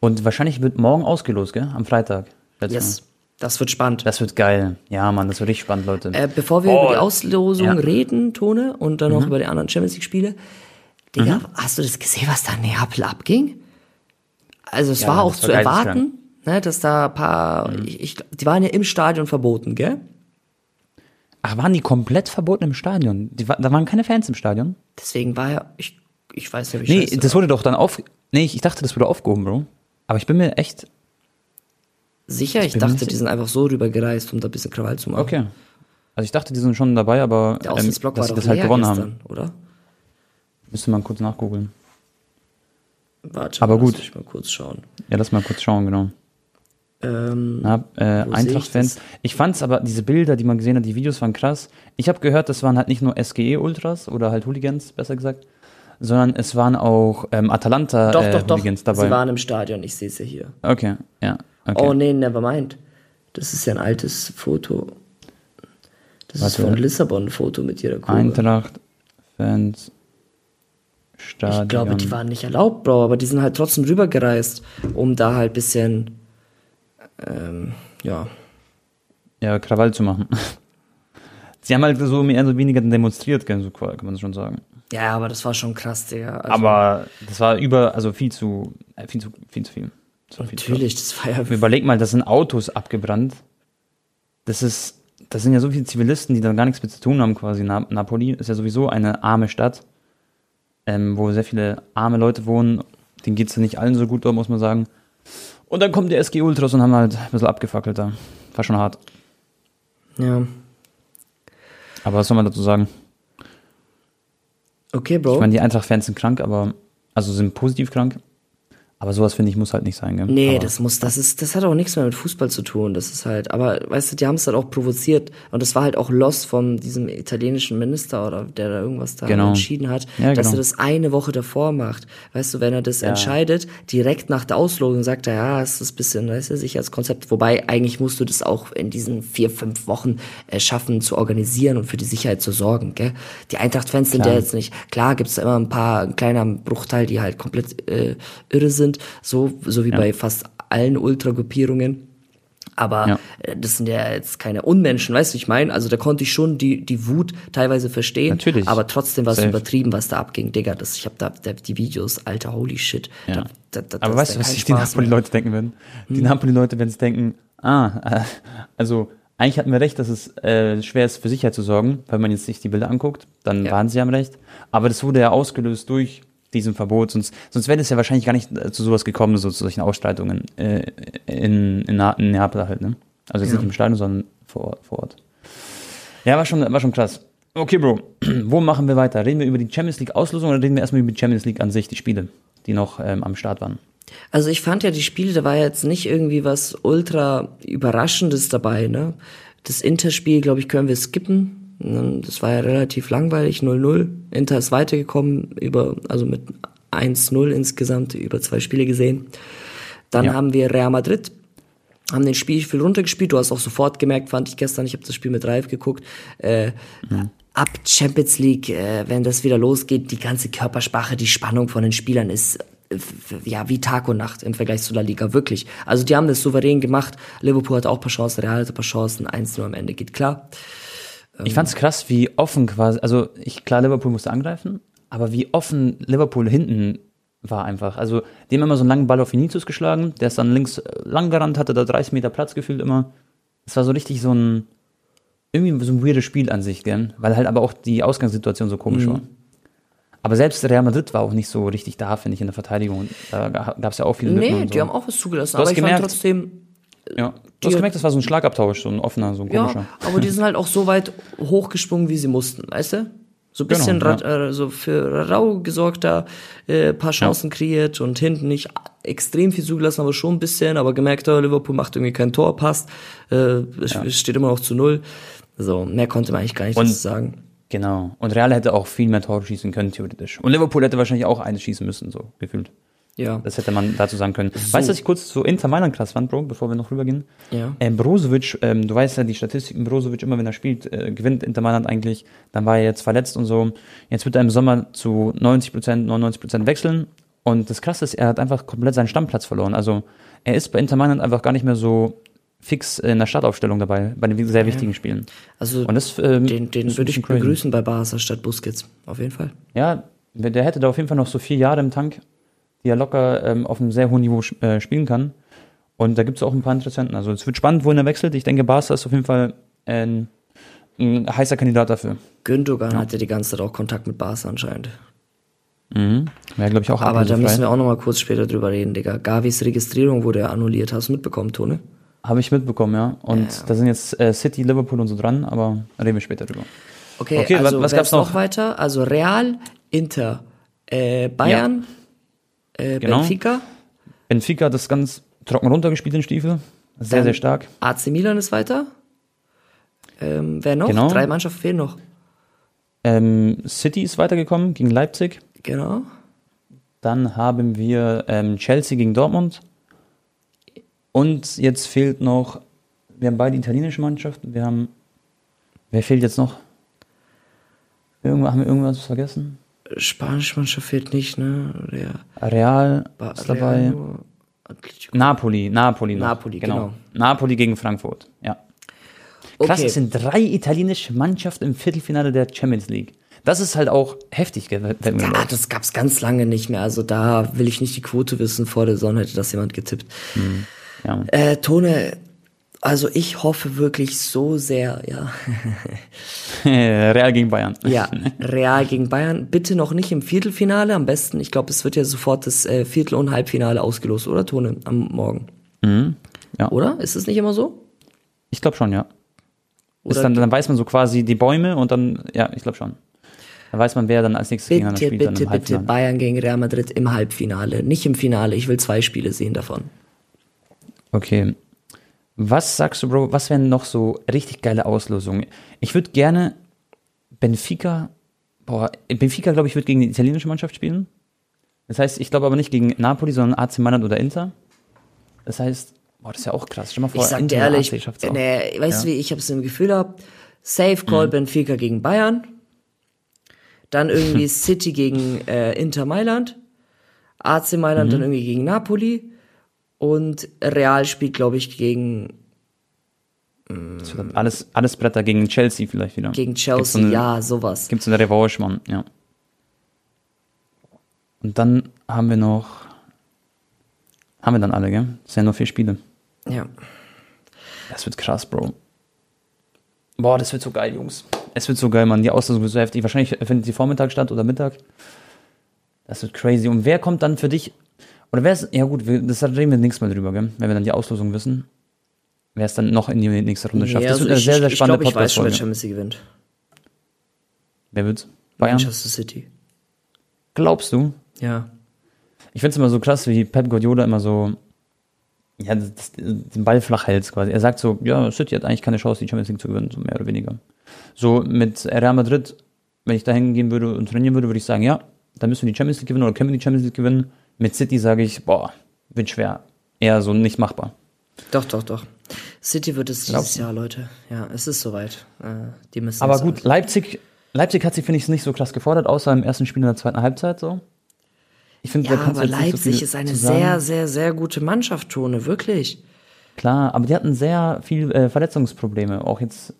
S2: Und wahrscheinlich wird morgen ausgelost, gell? Am Freitag.
S1: Yes,
S2: Mal.
S1: Das wird spannend.
S2: Das wird geil. Ja, Mann, das wird richtig spannend, Leute.
S1: Äh, bevor wir
S2: Oh,
S1: über die Auslosung
S2: ja. Mhm.
S1: reden, Tone, und dann noch über die anderen Champions League-Spiele. Digga, hast du das gesehen, was da in Neapel abging? Also es
S2: Ja,
S1: war auch zu erwarten, ne, dass da ein paar,
S2: Mhm.
S1: ich, ich, die waren ja im Stadion verboten, gell?
S2: Ach, waren die komplett verboten im Stadion? Die, da waren keine Fans im Stadion?
S1: Deswegen war ja, ich, ich weiß nicht, wie
S2: Nee,
S1: scheiße
S2: das wurde doch dann auf. Nee, ich dachte, das wurde aufgehoben, Bro. Aber ich bin mir echt.
S1: Sicher, ich
S2: mir
S1: dachte, die sind einfach so rübergereist, um da ein bisschen Krawall zu machen.
S2: Okay. Also ich dachte, die sind schon dabei, aber
S1: Der
S2: ähm, dass
S1: war
S2: sie
S1: doch
S2: das halt gewonnen
S1: gestern,
S2: haben.
S1: oder?
S2: Müsste man kurz nachgoogeln.
S1: Warte,
S2: Aber
S1: mal,
S2: gut.
S1: lass mich mal kurz schauen.
S2: Ja, lass mal kurz schauen, genau.
S1: Ähm,
S2: Ja, äh, Eintracht-Fans.
S1: ich?
S2: Ich fand's aber, diese Bilder, die man gesehen hat, die Videos waren krass. Ich habe gehört, das waren halt nicht nur SGE-Ultras oder halt Hooligans, besser gesagt, sondern es waren auch ähm,
S1: doch, doch, doch,
S2: Atalanta-Hooligans dabei.
S1: sie waren im Stadion, ich sehe sie hier.
S2: okay, ja. Okay.
S1: Oh nee, never mind. Das ist ja ein altes Foto. Das ist
S2: Warte.
S1: von Lissabon ein Foto mit ihrer Kurve.
S2: Eintracht-Fans. Stadion.
S1: Ich glaube, die waren nicht erlaubt, Bro, aber die sind halt trotzdem rübergereist, um da halt bisschen, ähm, ja.
S2: Ja, Krawall zu machen. Sie haben halt so mehr oder weniger demonstriert, kann man schon sagen.
S1: Ja, aber das war schon krass, Digga. Also,
S2: Aber das war über, also viel zu, äh, viel zu, viel zu viel. Zu
S1: Natürlich, das war ja.
S2: Überleg mal, das sind Autos abgebrannt. Das ist, das sind ja so viele Zivilisten, die da gar nichts mit zu tun haben, quasi. Na, Napoli ist ja sowieso eine arme Stadt, ähm, wo sehr viele arme Leute wohnen. Denen geht es ja nicht allen so gut dort, muss man sagen. Und dann kommen die SG Ultras und haben halt ein bisschen abgefackelt da. War schon hart.
S1: Ja.
S2: Aber was soll man dazu sagen?
S1: Okay, Bro.
S2: Ich meine, die Eintracht-Fans sind krank, aber also sind positiv krank. Aber sowas, finde ich, muss halt nicht sein, gell?
S1: Nee,
S2: aber
S1: das muss, das ist, das hat auch nichts mehr mit Fußball zu tun. Das ist halt, aber weißt du, die haben es halt auch provoziert und das war halt auch Loss von diesem italienischen Minister oder der da irgendwas da
S2: Genau.
S1: entschieden hat,
S2: Ja,
S1: dass
S2: genau.
S1: er das eine Woche davor macht. Weißt du, wenn er das
S2: Ja.
S1: entscheidet, direkt nach der Auslosung sagt er, ja, es ist ein bisschen, weißt du, Sicherheitskonzept. Wobei eigentlich musst du das auch in diesen vier, fünf Wochen äh, schaffen zu organisieren und für die Sicherheit zu sorgen, gell? Die Eintracht-Fans sind ja jetzt nicht, klar gibt's da immer ein paar, ein kleiner Bruchteil, die halt komplett äh, irre sind, so, so wie
S2: Ja.
S1: bei fast allen Ultragruppierungen. Aber
S2: Ja.
S1: äh, das sind ja jetzt keine Unmenschen, weißt du, ich meine? Also da konnte ich schon die, die Wut teilweise verstehen.
S2: Natürlich.
S1: Aber trotzdem war es übertrieben, was da abging, Digga. Das, ich habe da, da die Videos, alter, holy shit.
S2: Ja.
S1: Da, da, da,
S2: Aber weißt du, was sich die. Napoli-Leute denken werden? Die Napoli-Leute werden sich denken, ah, äh, also eigentlich hatten wir recht, dass es äh, schwer ist, für Sicherheit zu sorgen, wenn man jetzt sich die Bilder anguckt, dann
S1: Ja.
S2: waren sie am Recht. Aber das wurde ja ausgelöst durch diesen Verbot, sonst, sonst wäre es ja wahrscheinlich gar nicht äh, zu sowas gekommen, so zu solchen Ausstreitungen äh, in, in, in Neapel halt, ne? Also jetzt nicht im Stadion, sondern vor, Ort- vor Ort. Ja, war schon, war schon krass. Okay, Bro, wo machen wir weiter? Reden wir über die Champions League Auslosung oder reden wir erstmal über die Champions League an sich, die Spiele, die noch ähm, am Start waren?
S1: Also ich fand ja die Spiele, da war jetzt nicht irgendwie was ultra überraschendes dabei, ne? Das Interspiel, glaube ich, können wir skippen. Das war ja relativ langweilig, 0-0. Inter ist weitergekommen über, also mit 1-0 insgesamt über zwei Spiele gesehen. Dann
S2: Ja.
S1: haben wir Real Madrid, haben den Spiel viel runtergespielt. Du hast auch sofort gemerkt, fand ich gestern, ich habe das Spiel mit Ralf geguckt, äh, ab Champions League, äh, wenn das wieder losgeht, die ganze Körpersprache, die Spannung von den Spielern ist äh, ja wie Tag und Nacht im Vergleich zu La Liga, wirklich. Also die haben das souverän gemacht. Liverpool hat auch ein paar Chancen, Real hat ein paar Chancen, 1-0 am Ende geht klar.
S2: Ich fand's krass, wie offen quasi, also ich, klar, Liverpool musste angreifen, aber wie offen Liverpool hinten war einfach. Also, die haben immer so einen langen Ball auf Vinicius geschlagen, der ist dann links äh, lang gerannt, hatte da 30 Meter Platz gefühlt immer. Es war so richtig so ein, irgendwie so ein weirdes Spiel an sich, gell? Weil halt aber auch die Ausgangssituation so komisch war. Aber selbst Real Madrid war auch nicht so richtig da, finde ich, in der Verteidigung. Da gab's ja auch viele Lücken
S1: Nee,
S2: so.
S1: die haben auch was zugelassen,
S2: Du
S1: aber ich
S2: gemerkt,
S1: fand trotzdem,
S2: ja. Du hast gemerkt, das war so ein Schlagabtausch, so ein offener, so ein komischer.
S1: ja, aber die sind halt auch so weit hochgesprungen, wie sie mussten, weißt du? So ein bisschen
S2: Genau,
S1: ra- äh, so für Rau gesorgt da, äh, paar Chancen kreiert und hinten nicht extrem viel zugelassen, aber schon ein bisschen, aber gemerkt, oh, Liverpool macht irgendwie kein Tor, passt, äh, es es steht immer noch zu null. So, mehr konnte man eigentlich gar nicht
S2: Und-
S1: sagen.
S2: Genau. Und Real hätte auch viel mehr Tore schießen können, theoretisch. Und Liverpool hätte wahrscheinlich auch eines schießen müssen, so gefühlt.
S1: Ja.
S2: Das hätte man dazu sagen können. Weißt du, was ich kurz zu Inter Mailand krass fand, Bro, bevor wir noch rübergehen?
S1: Ja.
S2: Ähm, Brozovic, ähm, du weißt ja, die Statistiken, Brozovic, immer wenn er spielt, äh, gewinnt Inter Mailand eigentlich. Dann war er jetzt verletzt und so. Jetzt wird er im Sommer zu 90%, 99% wechseln. Und das Krasse ist, er hat einfach komplett seinen Stammplatz verloren. Also er ist bei Inter Mailand einfach gar nicht mehr so fix in der Startaufstellung dabei, bei den sehr wichtigen Spielen.
S1: Also
S2: das, ähm,
S1: den, den würde ich
S2: crazy.
S1: begrüßen bei Barca statt Busquets, auf jeden Fall.
S2: Ja, der hätte da auf jeden Fall noch so vier Jahre im Tank, die er locker ähm, auf einem sehr hohen Niveau äh, spielen kann. Und da gibt es auch ein paar Interessenten. Also es wird spannend, wohin er wechselt. Ich denke, Barca ist auf jeden Fall ein, ein heißer Kandidat dafür.
S1: Gündogan hatte die ganze Zeit auch Kontakt mit Barca anscheinend.
S2: Mhm. Wäre, glaube ich, auch
S1: Aber da müssen wir auch noch mal kurz später drüber reden, Digga. Gavis Registrierung wurde ja annulliert. Hast du mitbekommen, Tone?
S2: Habe ich mitbekommen, ja. Und
S1: Ja.
S2: da sind jetzt äh, City, Liverpool und so dran, aber reden wir später drüber.
S1: Okay,
S2: Okay,
S1: also
S2: was- gab's
S1: ist noch
S2: noch?
S1: weiter? Also Real, Inter, äh, Bayern, äh,
S2: Genau.
S1: Benfica,
S2: Benfica hat das ganz trocken runtergespielt, den Stiefel. Sehr,
S1: Dann-
S2: sehr stark.
S1: AC Milan ist weiter. Ähm, wer noch?
S2: Genau.
S1: Drei Mannschaften fehlen noch.
S2: Ähm, City ist weitergekommen gegen Leipzig.
S1: Genau.
S2: Dann haben wir ähm, Chelsea gegen Dortmund. Und jetzt fehlt noch, wir haben beide italienische Mannschaften. Wir haben, wer fehlt jetzt noch? Irgendwo, haben wir irgendwas vergessen?
S1: Spanische Mannschaft fehlt nicht, ne? Der
S2: Real
S1: Ba-
S2: ist dabei.
S1: Real.
S2: Napoli, Napoli noch.
S1: Napoli, genau.
S2: Napoli gegen Frankfurt, ja. Krass,
S1: Okay.
S2: es sind drei italienische Mannschaften im Viertelfinale der Champions League. Das ist halt auch heftig, mir
S1: Ja,
S2: auf.
S1: das gab's ganz lange nicht mehr. Also da will ich nicht die Quote wissen. Vor der Sonne hätte das jemand getippt.
S2: Ja, Mann.
S1: Äh, Tone, Also ich hoffe wirklich so sehr, ja.
S2: Real gegen Bayern.
S1: Ja, Real gegen Bayern. Bitte noch nicht im Viertelfinale. Am besten, ich glaube, es wird ja sofort das äh, Viertel- und Halbfinale ausgelost, oder Tone, am Morgen?
S2: Mhm. Ja.
S1: Oder? Ist es nicht immer so?
S2: Ich glaube schon, ja.
S1: Oder
S2: Ist dann, dann weiß man so quasi die Bäume und dann, ja, ich glaube schon. Dann weiß man, wer dann als nächstes gegeneinander
S1: bitte,
S2: spielt. dann
S1: bitte, bitte
S2: Halbfinale.
S1: Bayern gegen Real Madrid im Halbfinale. Nicht im Finale. Ich will zwei Spiele sehen davon.
S2: Okay. Was sagst du, Bro? Was wären noch so richtig geile Auslosungen? Ich würde gerne Benfica, boah, Benfica, glaube ich, wird gegen die italienische Mannschaft spielen. Das heißt, ich glaube aber nicht gegen Napoli, sondern AC Mailand oder Inter. Das heißt, boah, das ist ja auch krass. Stell mal vor,
S1: Ich sag
S2: Inter
S1: dir ehrlich,
S2: AC
S1: nee, weißt du,
S2: Ja.
S1: wie ich habe es im Gefühl hab, Safe
S2: Mhm.
S1: Call Benfica gegen Bayern, dann irgendwie City gegen äh, Inter Mailand, AC Mailand
S2: Mhm.
S1: dann irgendwie gegen Napoli und Real spielt, glaube ich, gegen
S2: alles, alles Bretter gegen Chelsea vielleicht wieder.
S1: gegen Chelsea,
S2: so eine,
S1: ja, sowas.
S2: Gibt es eine Revanche, Mann, ja. Und dann haben wir noch, haben wir dann alle, gell? Das sind ja nur vier Spiele.
S1: Ja.
S2: Das wird krass, Bro. Boah, das wird so geil, Jungs. Es wird so geil, Mann. Die Auslosung wird so heftig. Wahrscheinlich findet sie Vormittag statt oder Mittag. Das wird crazy. Und wer kommt dann für dich? Oder wer ist, ja gut, wir, das reden wir nächstes Mal drüber, gell? Wenn wir dann die Auslosung wissen. Wer es dann noch in die nächste Runde schafft.
S1: Ja,
S2: das
S1: also
S2: wird eine
S1: ich,
S2: sehr, sehr
S1: ich, ich
S2: spannende
S1: glaube, ich weiß schon, wer. Champions League gewinnt.
S2: Wer wird's? Bayern?
S1: Manchester City.
S2: Glaubst du?
S1: Ja.
S2: Ich find's immer so krass, wie Pep Guardiola immer so, ja, das, den Ball flach hält quasi. Er sagt so, ja, City hat eigentlich keine Chance, die Champions League zu gewinnen, so mehr oder weniger. So mit Real Madrid, wenn ich da hingehen würde und trainieren würde, würde ich sagen, ja, dann müssen wir die Champions League gewinnen oder können wir die Champions League gewinnen. Mit City sage ich, boah, wird schwer. Eher so nicht machbar.
S1: Doch, doch, doch. City wird es
S2: Glaubst
S1: dieses Jahr, Leute. Ja, es ist soweit. Äh, die müssen
S2: Aber gut, Leipzig, Leipzig hat sich, finde ich, nicht so krass gefordert, außer im ersten Spiel in der zweiten Halbzeit so. Ich finde,
S1: Ja, aber
S2: so
S1: Leipzig
S2: viel
S1: ist eine
S2: zu sagen.
S1: sehr, sehr, sehr gute Mannschaft, Tone, wirklich.
S2: Klar, aber die hatten sehr viel äh, Verletzungsprobleme, auch jetzt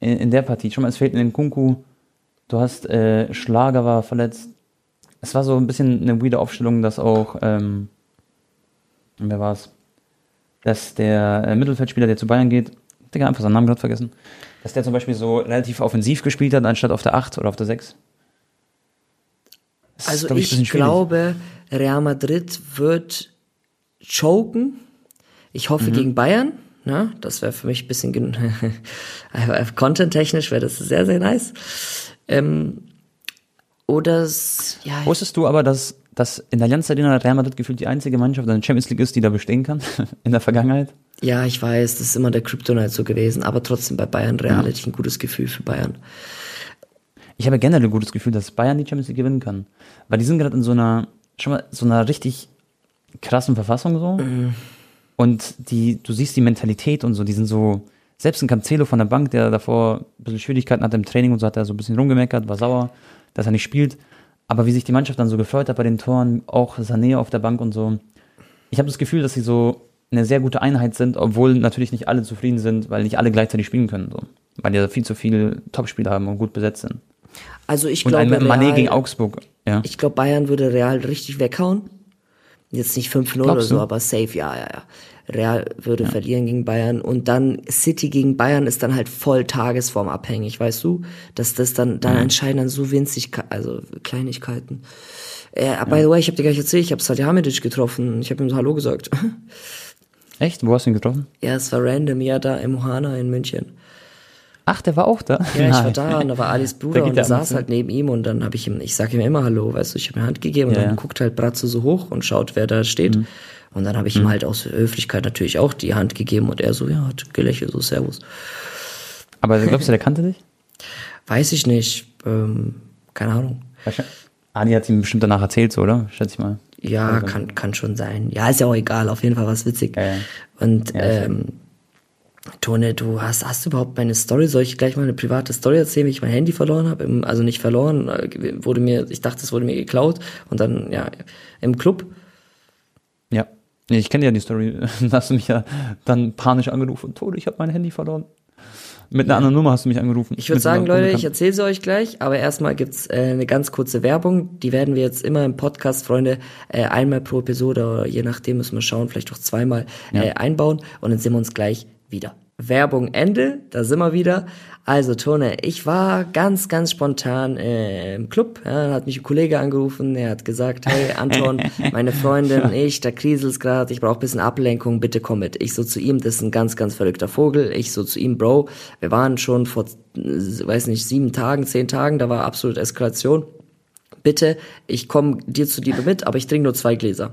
S2: in, in der Partie. Schon mal, es fehlt in den Kunku. Du hast äh, Schlager war verletzt. Es war so ein bisschen eine weirde Aufstellung, dass auch, ähm, wer war's? Dass der äh, Mittelfeldspieler, der zu Bayern geht, Digga, einfach seinen Namen gerade vergessen, dass der zum Beispiel so relativ offensiv gespielt hat, anstatt auf der 8 oder auf der 6. Das ist,
S1: Also
S2: glaub
S1: ich,
S2: schwierig.
S1: glaube, Real Madrid wird choken. Ich hoffe
S2: Mhm.
S1: gegen Bayern. Ne? Das wäre für mich ein bisschen content-technisch wäre das sehr, sehr nice. Ähm, oder es, ja,
S2: Wusstest du aber, dass, dass in der Allianz Arena Real Madrid gefühlt die einzige Mannschaft in der Champions League ist, die da bestehen kann? in der Vergangenheit?
S1: ja, ich weiß, das ist immer der Kryptonite so gewesen, aber trotzdem bei Bayern Real hätte ich ein gutes Gefühl für Bayern.
S2: Ich habe generell ein gutes Gefühl, dass Bayern die Champions League gewinnen kann. Weil die sind gerade in so einer, schon mal, so einer richtig krassen Verfassung so. Und die, du siehst die Mentalität und so, die sind so, selbst ein Cancelo von der Bank, der davor ein bisschen Schwierigkeiten hatte im Training und so, hat er so ein bisschen rumgemeckert, war sauer, dass er nicht spielt. Aber wie sich die Mannschaft dann so gefreut hat bei den Toren, auch Sané auf der Bank und so. Ich habe das Gefühl, dass sie so eine sehr gute Einheit sind, obwohl natürlich nicht alle zufrieden sind, weil nicht alle gleichzeitig spielen können. So. Weil die ja viel zu viele Topspieler haben und gut besetzt sind.
S1: Also ich
S2: Und
S1: glaube,
S2: ein Mané
S1: Real-
S2: gegen Augsburg. Ja.
S1: Ich glaube, Bayern würde Real richtig weghauen. Jetzt nicht 5-0 oder so, aber safe, ja, ja, ja. Real würde verlieren gegen Bayern und dann City gegen Bayern ist dann halt voll tagesformabhängig, weißt du? Dass das dann, dann entscheiden dann so winzig, also Kleinigkeiten. Äh, by the way, ich habe dir gleich erzählt, ich habe Salihamidzic getroffen, ich habe ihm so Hallo gesagt.
S2: Echt? Wo hast du ihn getroffen?
S1: ja, es war random, ja, da im Mohana in München.
S2: Ach, der war auch da.
S1: Ja, ich war
S2: Nein.
S1: da und da war Alis Bruder und
S2: der und
S1: saß
S2: zu.
S1: halt neben ihm und dann habe ich ihm, ich sage ihm immer Hallo, weißt du, ich habe ihm Hand gegeben und
S2: Ja,
S1: dann
S2: ja.
S1: guckt halt Bratze so hoch und schaut, wer da steht.
S2: Mhm.
S1: Und dann habe ich ihm halt aus Höflichkeit natürlich auch die Hand gegeben und er so, ja, hat gelächelt, so Servus.
S2: Aber glaubst du, der kannte dich?
S1: Weiß ich nicht, ähm, keine Ahnung.
S2: Adi hat ihm bestimmt danach erzählt, so, oder? Schätze ich mal.
S1: Ja,
S2: Also-
S1: kann, kann schon sein. Ja, ist ja auch egal, auf jeden Fall was witzig.
S2: Ja, ja.
S1: Und
S2: Ja,
S1: ähm, Tone, du hast, hast du überhaupt meine Story? Soll ich gleich mal eine private Story erzählen, wie ich mein Handy verloren habe? Also nicht verloren, äh, wurde mir, ich dachte, es wurde mir geklaut und dann, ja, im Club.
S2: Ja. Nee, ich kenne ja die Story. Da hast du mich ja dann panisch angerufen. Tode, ich habe mein Handy verloren. Mit einer anderen Nummer hast du mich angerufen.
S1: Ich würde sagen, Leute, ich erzähle sie euch gleich, aber erstmal gibt's äh, eine ganz kurze Werbung. Die werden wir jetzt immer im Podcast, Freunde, äh, einmal pro Episode oder je nachdem müssen wir schauen, vielleicht auch zweimal äh, einbauen und dann sehen wir uns gleich wieder. Werbung Ende, da sind wir wieder. Also Tone, ich war ganz, ganz spontan äh, im Club. Ja, hat mich ein Kollege angerufen, er hat gesagt, hey Anton, meine Freundin, ich, da kriselt's gerade, ich brauche bisschen Ablenkung, bitte komm mit. Ich so zu ihm, das ist ein ganz, ganz verrückter Vogel. Ich so zu ihm, Bro, wir waren schon vor, weiß nicht, sieben Tagen, zehn Tagen, da war absolut Eskalation. Bitte, ich komme dir zu dir mit, aber ich trinke nur zwei Gläser.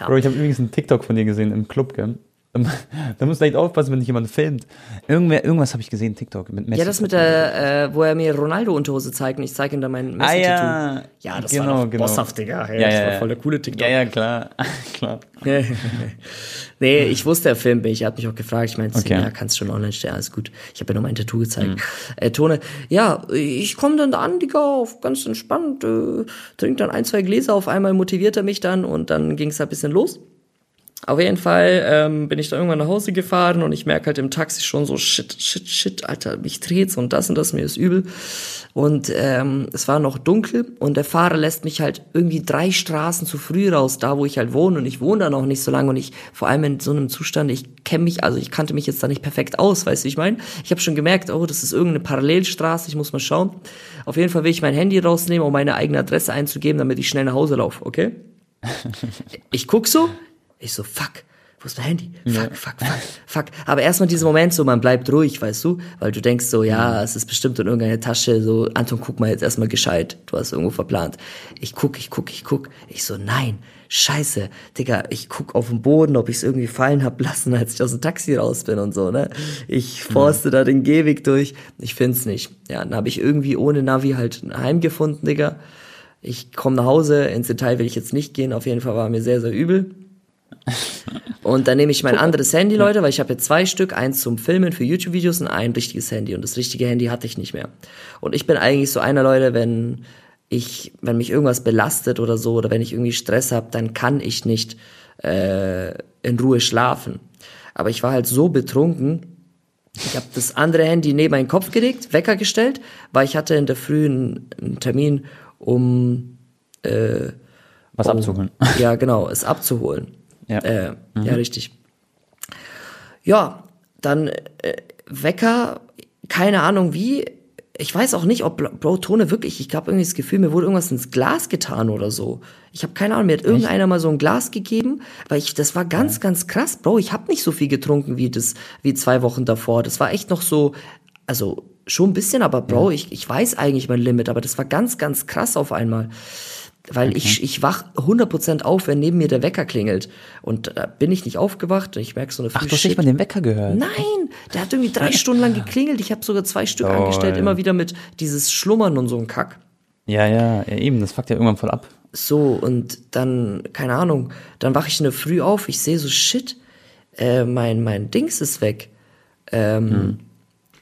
S2: Ja. Bro, ich habe übrigens einen TikTok von dir gesehen im Club, gell? da musst du echt aufpassen, wenn dich jemand filmt. Irgendwer, irgendwas habe ich gesehen, TikTok.
S1: Mit Messi ja, das mit der, äh, wo er mir Ronaldo-Unterhose zeigt und ich zeige ihm dann mein Messi-Tattoo.
S2: Ah, ja.
S1: ja, das genau, war genau. bosshaft, Digga.
S2: Ja, ja, das
S1: war
S2: voll der coole TikTok. Ja, ja, klar. klar.
S1: nee, ich wusste, er filmt mich. Er hat mich auch gefragt. Ich meinte, okay. ja, kannst schon online stellen, alles gut. Ich habe ja nur mein Tattoo gezeigt. Mhm. Äh, Tone, ja, ich komme dann da an, Digga, auf ganz entspannt, äh, trinkt dann ein, zwei Gläser, auf einmal motiviert er mich dann und dann ging es ein bisschen los. Auf jeden Fall ähm, bin ich da irgendwann nach Hause gefahren und ich merke halt im Taxi schon so, shit, shit, shit, Alter, mich dreht's und das und das, mir ist übel. Und ähm, es war noch dunkel und der Fahrer lässt mich halt irgendwie drei Straßen zu früh raus, da wo ich halt wohne und ich wohne da noch nicht so lange und ich, vor allem in so einem Zustand, ich kenne mich, also ich kannte mich jetzt da nicht perfekt aus, weißt du, wie ich meine? Ich habe schon gemerkt, oh, das ist irgendeine Parallelstraße, ich muss mal schauen. Auf jeden Fall will ich mein Handy rausnehmen, um meine eigene Adresse einzugeben, damit ich schnell nach Hause laufe, okay? Ich guck so, ich so, fuck, wo ist mein Handy? Fuck, ja. fuck, fuck, fuck. Aber erstmal dieser Moment so, man bleibt ruhig, weißt du? Weil du denkst so, ja, es ist bestimmt in irgendeiner Tasche, so, Anton, guck mal jetzt erstmal gescheit. Du hast irgendwo verplant. Ich guck, ich guck, ich guck. Ich so, nein, scheiße, Digga, ich guck auf den Boden, ob ich es irgendwie fallen hab lassen, als ich aus dem Taxi raus bin und so, ne? Ich forste mhm. da den Gehweg durch. Ich find's nicht. Ja, dann habe ich irgendwie ohne Navi halt heimgefunden, Digga. Ich komme nach Hause, ins Detail will ich jetzt nicht gehen, auf jeden Fall war mir sehr, sehr übel. Und dann nehme ich mein anderes Handy, Leute, weil ich habe jetzt zwei Stück, eins zum Filmen für YouTube-Videos und ein richtiges Handy. Und das richtige Handy hatte ich nicht mehr. Und ich bin eigentlich so einer, Leute, wenn ich, wenn mich irgendwas belastet oder so, oder wenn ich irgendwie Stress habe, dann kann ich nicht äh, in Ruhe schlafen. Aber ich war halt so betrunken, ich habe das andere Handy neben meinen Kopf gelegt, Wecker gestellt, weil ich hatte in der Früh einen, Termin, um äh,
S2: was um, abzuholen.
S1: Ja, genau, es abzuholen. Ja, äh, mhm. ja richtig. Ja, dann äh, Wecker, keine Ahnung wie. Ich weiß auch nicht, ob Bro Tone wirklich, ich habe irgendwie das Gefühl, mir wurde irgendwas ins Glas getan oder so. Ich habe keine Ahnung, mir hat Echt? irgendeiner mal so ein Glas gegeben, weil ich, das war ganz, ja. ganz krass, Bro. Ich habe nicht so viel getrunken wie das, wie zwei Wochen davor. Das war echt noch so, also schon ein bisschen, aber Bro, ja. ich, ich weiß eigentlich mein Limit, aber das war ganz, ganz krass auf einmal weil okay. ich, ich wach 100% auf, wenn neben mir der Wecker klingelt. Und da bin ich nicht aufgewacht und ich merke so eine
S2: Ach, du hast nicht mal den Wecker gehört?
S1: Nein, der hat irgendwie drei Stunden lang geklingelt. Ich habe sogar zwei Stück oh, angestellt, ja. immer wieder mit dieses Schlummern und so ein Kack.
S2: Ja, ja, ja, eben, das fuckt ja irgendwann voll ab.
S1: So, und dann, keine Ahnung, dann wache ich in der Früh auf, ich sehe so, shit, äh, mein, mein Dings ist weg. Ähm, hm.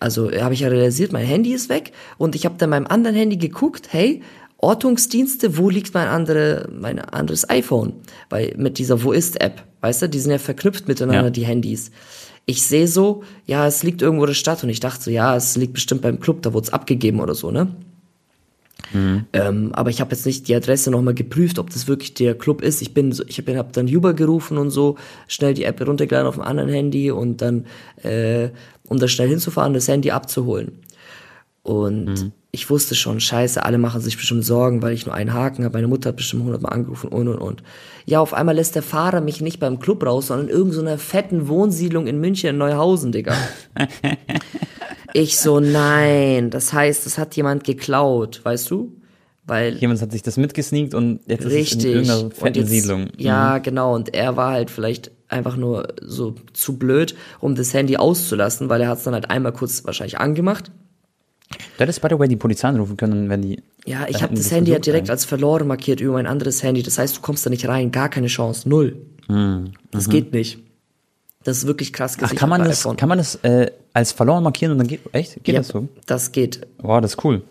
S1: Also habe ich ja realisiert, mein Handy ist weg und ich habe dann meinem anderen Handy geguckt, hey, Ortungsdienste, wo liegt mein andere, mein anderes iPhone? Weil mit dieser Wo ist App, weißt du, die sind ja verknüpft miteinander, ja. die Handys. Ich sehe so, ja, es liegt irgendwo in der Stadt und ich dachte so, ja, es liegt bestimmt beim Club, da wurde es abgegeben oder so, ne? Mhm. Ähm, aber ich habe jetzt nicht die Adresse nochmal geprüft, ob das wirklich der Club ist. Ich bin ich habe hab dann Uber gerufen und so, schnell die App runtergeladen auf dem anderen Handy und dann, äh, um da schnell hinzufahren, das Handy abzuholen. Und mhm ich wusste schon, scheiße, alle machen sich bestimmt Sorgen, weil ich nur einen Haken habe. Meine Mutter hat bestimmt hundertmal angerufen und und und. Ja, auf einmal lässt der Fahrer mich nicht beim Club raus, sondern in irgendeiner fetten Wohnsiedlung in München, in Neuhausen, Digga. ich so, nein, das heißt, das hat jemand geklaut, weißt du? Weil
S2: jemand hat sich das mitgesneakt und jetzt
S1: richtig, ist es
S2: in irgendeiner fetten
S1: jetzt,
S2: Siedlung.
S1: Ja, mhm. genau. Und er war halt vielleicht einfach nur so zu blöd, um das Handy auszulassen, weil er hat es dann halt einmal kurz wahrscheinlich angemacht
S2: Du hättest by the way die Polizei anrufen können, wenn die.
S1: Ja, ich habe das Handy ja direkt als verloren markiert über mein anderes Handy. Das heißt, du kommst da nicht rein, gar keine Chance, null. Mhm. Das geht nicht. Das ist wirklich krass
S2: gesichert. Ach, kann man das, kann man das äh, als verloren markieren und dann geht echt? Geht
S1: ja,
S2: das so?
S1: Das geht.
S2: Wow, das ist cool.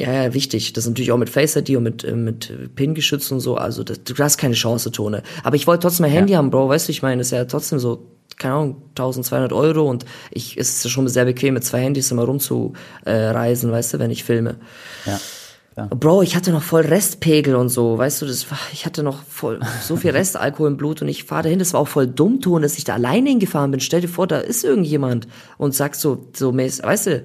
S1: Ja, ja, wichtig. Das ist natürlich auch mit Face ID und mit, äh, mit PIN geschützt und so. Also das, du hast keine Chance, Tone. Aber ich wollte trotzdem mein Handy ja. haben, Bro. Weißt du, ich meine, ist ja trotzdem so keine Ahnung, 1200 Euro und ich, es ist ja schon sehr bequem, mit zwei Handys immer rumzureisen, äh, weißt du, wenn ich filme.
S2: Ja.
S1: Bro, ich hatte noch voll Restpegel und so, weißt du, das war, ich hatte noch voll so viel Restalkohol im Blut und ich fahre dahin, das war auch voll dumm tun, dass ich da alleine hingefahren bin. Stell dir vor, da ist irgendjemand und sagt so, so mäßig, weißt du,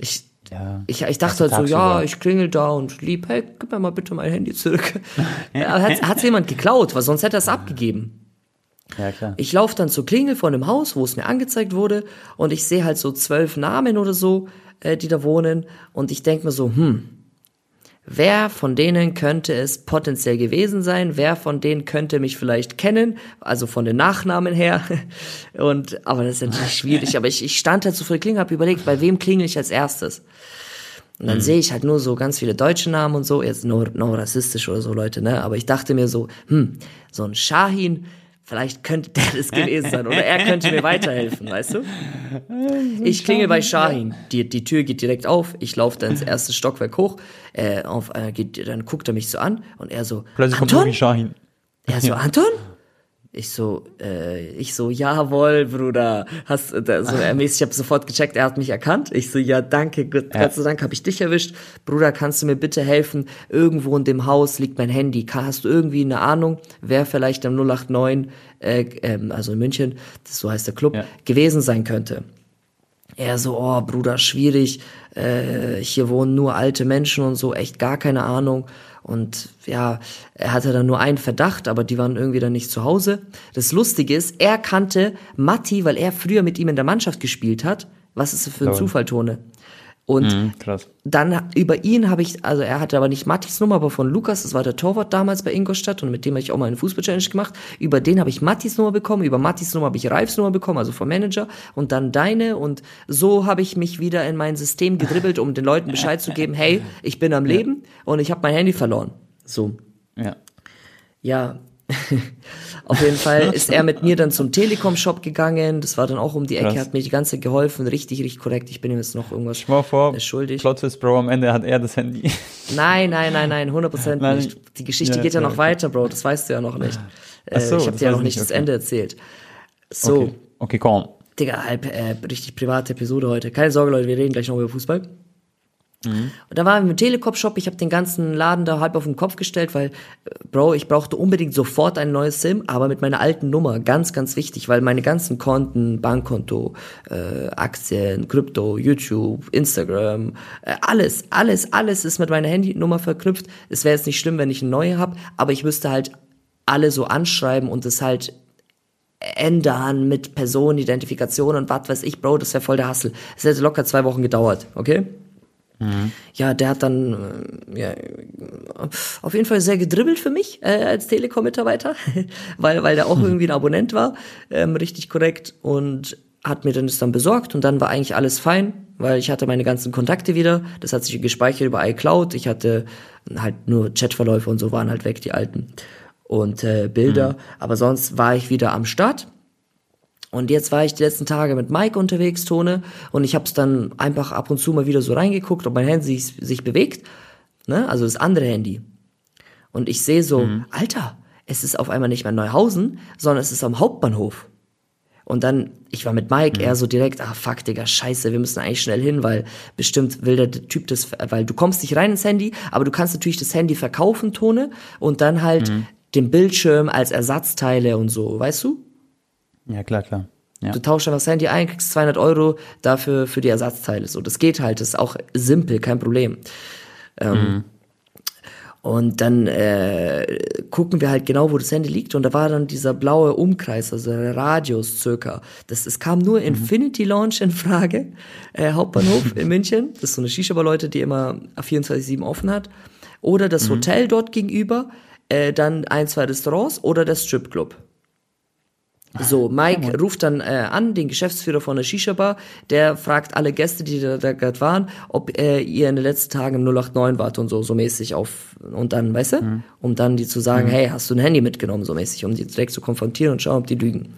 S1: ich,
S2: Ja.
S1: ich, ich dachte halt so, ja, ich klingel da und lieb, hey, gib mir mal bitte mein Handy zurück. ja, hat hat's jemand geklaut, weil sonst hätte er es abgegeben.
S2: Ja, klar.
S1: Ich laufe dann zur Klingel von dem Haus, wo es mir angezeigt wurde, und ich sehe halt so zwölf Namen oder so, äh, die da wohnen, und ich denke mir so, hm, wer von denen könnte es potenziell gewesen sein? Wer von denen könnte mich vielleicht kennen? Also von den Nachnamen her. Und, aber das ist natürlich schwierig. Aber ich, ich stand halt so vor der Klingel, habe überlegt, bei wem klingel ich als erstes? Und dann sehe ich halt nur so ganz viele deutsche Namen und so, jetzt nur, nur rassistisch oder so, Leute, ne? Aber ich dachte mir so, hm, so ein Shahin, vielleicht könnte der das gewesen sein oder er könnte mir weiterhelfen, weißt du? Ich klingel bei Shahin, die, die Tür geht direkt auf, ich laufe dann ins erste Stockwerk hoch, äh, auf, äh, geht, dann guckt er mich so an und er so,
S2: Plötzlich kommt
S1: Anton?
S2: Ruby Shahin.
S1: Er so, Anton? Ich so, äh, ich so, jawohl, Bruder. Hast, da, so, er mäßig, ich habe sofort gecheckt, er hat mich erkannt. Ich so, ja, danke, Gott, Gott sei Dank habe ich dich erwischt. Bruder, kannst du mir bitte helfen? Irgendwo in dem Haus liegt mein Handy. Hast du irgendwie eine Ahnung, wer vielleicht am 089, äh, ähm, also in München, das so heißt der Club,
S2: Ja.
S1: gewesen sein könnte? Er so, oh Bruder, schwierig, äh, hier wohnen nur alte Menschen und so, echt gar keine Ahnung. Und ja, er hatte dann nur einen Verdacht, aber die waren irgendwie dann nicht zu Hause. Das Lustige ist, er kannte Matti, weil er früher mit ihm in der Mannschaft gespielt hat. Was ist das für ein
S2: Lol.
S1: Und
S2: Mhm,
S1: dann über ihn habe ich, also er hatte aber nicht Mattis Nummer, aber von Lukas, das war der Torwart damals bei Ingolstadt und mit dem habe ich auch mal eine Fußball-Challenge gemacht. Über den habe ich Mattis Nummer bekommen, über Mattis Nummer habe ich Ralfs Nummer bekommen, also vom Manager und dann deine und so habe ich mich wieder in mein System gedribbelt, um den Leuten Bescheid zu geben, hey, ich bin am Leben und ich habe mein Handy verloren. So.
S2: Ja.
S1: Ja, auf jeden Fall ist er mit mir dann zum Telekom-Shop gegangen. Das war dann auch um die Ecke,
S2: Krass.
S1: hat mir die ganze Zeit geholfen, richtig, richtig korrekt. Ich bin ihm jetzt noch irgendwas
S2: mal vor,
S1: äh, schuldig.
S2: Plot Twist, Bro, am Ende hat er das Handy.
S1: Nein, nein, nein, nein, 100%
S2: Nein.
S1: nicht. Die Geschichte
S2: Ja,
S1: geht ja noch
S2: okay.
S1: weiter, Bro, das weißt du ja noch nicht. Äh,
S2: Ach so,
S1: ich habe dir ja noch
S2: ich
S1: nicht
S2: nicht,
S1: das
S2: okay.
S1: Ende erzählt. So,
S2: Okay, okay komm.
S1: Digga, halb äh, richtig private Episode heute. Keine Sorge, Leute, wir reden gleich noch über Fußball.
S2: Mhm.
S1: Und da waren wir im Telekom-Shop, ich habe den ganzen Laden da halb auf den Kopf gestellt, weil, äh, Bro, ich brauchte unbedingt sofort ein neues SIM, aber mit meiner alten Nummer, ganz, ganz wichtig, weil meine ganzen Konten, Bankkonto, äh, Aktien, Krypto, YouTube, Instagram, äh, alles, alles, alles ist mit meiner Handynummer verknüpft. Es wäre jetzt nicht schlimm, wenn ich eine neue habe, aber ich müsste halt alle so anschreiben und es halt ändern mit Personenidentifikation und was weiß ich, Bro, das wäre voll der Hassel. Es hätte locker zwei Wochen gedauert, okay? Ja, der hat dann äh, ja, auf jeden Fall sehr gedribbelt für mich äh, als Telekom-Mitarbeiter, weil, weil der auch irgendwie ein Abonnent war, ähm, richtig korrekt und hat mir dann das dann besorgt und dann war eigentlich alles fein, weil ich hatte meine ganzen Kontakte wieder, das hat sich gespeichert über iCloud, ich hatte halt nur Chatverläufe und so waren halt weg, die alten und äh, Bilder, aber sonst war ich wieder am Start und jetzt war ich die letzten Tage mit Mike unterwegs, Tone, und ich habe es dann einfach ab und zu mal wieder so reingeguckt, ob mein Handy sich, sich bewegt, ne? also das andere Handy. Und ich sehe so, Alter, es ist auf einmal nicht mehr Neuhausen, sondern es ist am Hauptbahnhof. Und dann, ich war mit Mike eher so direkt, ah fuck, Digga, scheiße, wir müssen eigentlich schnell hin, weil bestimmt will der Typ das, weil du kommst nicht rein ins Handy, aber du kannst natürlich das Handy verkaufen, Tone, und dann halt den Bildschirm als Ersatzteile und so, weißt du?
S2: Ja, klar, klar. Ja.
S1: Du tauschst einfach das Handy ein, kriegst 200 Euro dafür für die Ersatzteile. So, das geht halt, das ist auch simpel, kein Problem. Ähm, Und dann äh, gucken wir halt genau, wo das Handy liegt. Und da war dann dieser blaue Umkreis, also der Radius circa. Das, es kam nur Infinity Launch in Frage, äh, Hauptbahnhof in München. Das ist so eine Shisha-Bar-Leute, die immer 24-7 offen hat. Oder das Hotel dort gegenüber, äh, dann ein, zwei Restaurants oder der Stripclub. So, Mike ruft dann äh, an, den Geschäftsführer von der Shisha-Bar, der fragt alle Gäste, die da, da gerade waren, ob äh, ihr in den letzten Tagen im 089 wart und so, so mäßig auf, und dann, weißt du, um dann die zu sagen, hey, hast du ein Handy mitgenommen, so mäßig, um die direkt zu konfrontieren und schauen, ob die lügen.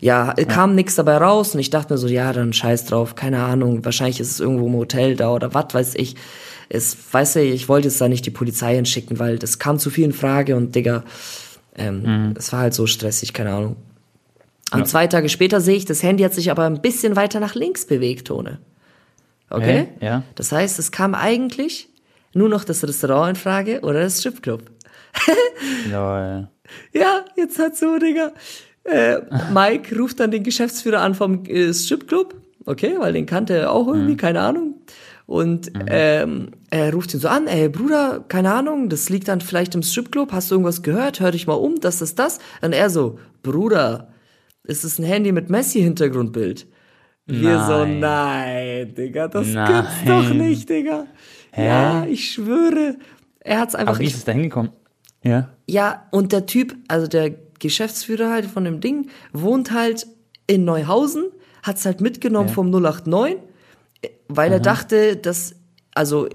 S1: Ja, äh, kam nix dabei raus und ich dachte mir so, ja, dann scheiß drauf, keine Ahnung, wahrscheinlich ist es irgendwo im Hotel da oder was weiß ich. Es, weißt du, ich wollte jetzt da nicht die Polizei hinschicken, weil das kam zu viel in Frage und Digga, ähm, es war halt so stressig, keine Ahnung. Und zwei Tage später sehe ich, das Handy hat sich aber ein bisschen weiter nach links bewegt, Tone. Okay?
S2: Hä? Ja.
S1: Das heißt, es kam eigentlich nur noch das Restaurant in Frage oder das Stripclub.
S2: Lol.
S1: Ja, jetzt hat so, Digga. Äh, Mike ruft dann den Geschäftsführer an vom äh, Stripclub, okay, weil den kannte er auch irgendwie, keine Ahnung. Und ähm, er ruft ihn so an, ey Bruder, keine Ahnung, das liegt dann vielleicht im Stripclub, hast du irgendwas gehört, hör dich mal um, das ist das. Und er so, Bruder, ist es ein Handy mit Messi-Hintergrundbild? Wir so,
S2: Nein.
S1: Digga, das
S2: Nein.
S1: gibt's doch nicht, Digga. Ja, ich schwöre. Er hat's einfach,
S2: Aber wie ist es da hingekommen? Ja.
S1: ja, und der Typ, also der Geschäftsführer halt von dem Ding, wohnt halt in Neuhausen, hat's halt mitgenommen
S2: Ja.
S1: vom 089, weil er dachte, dass, also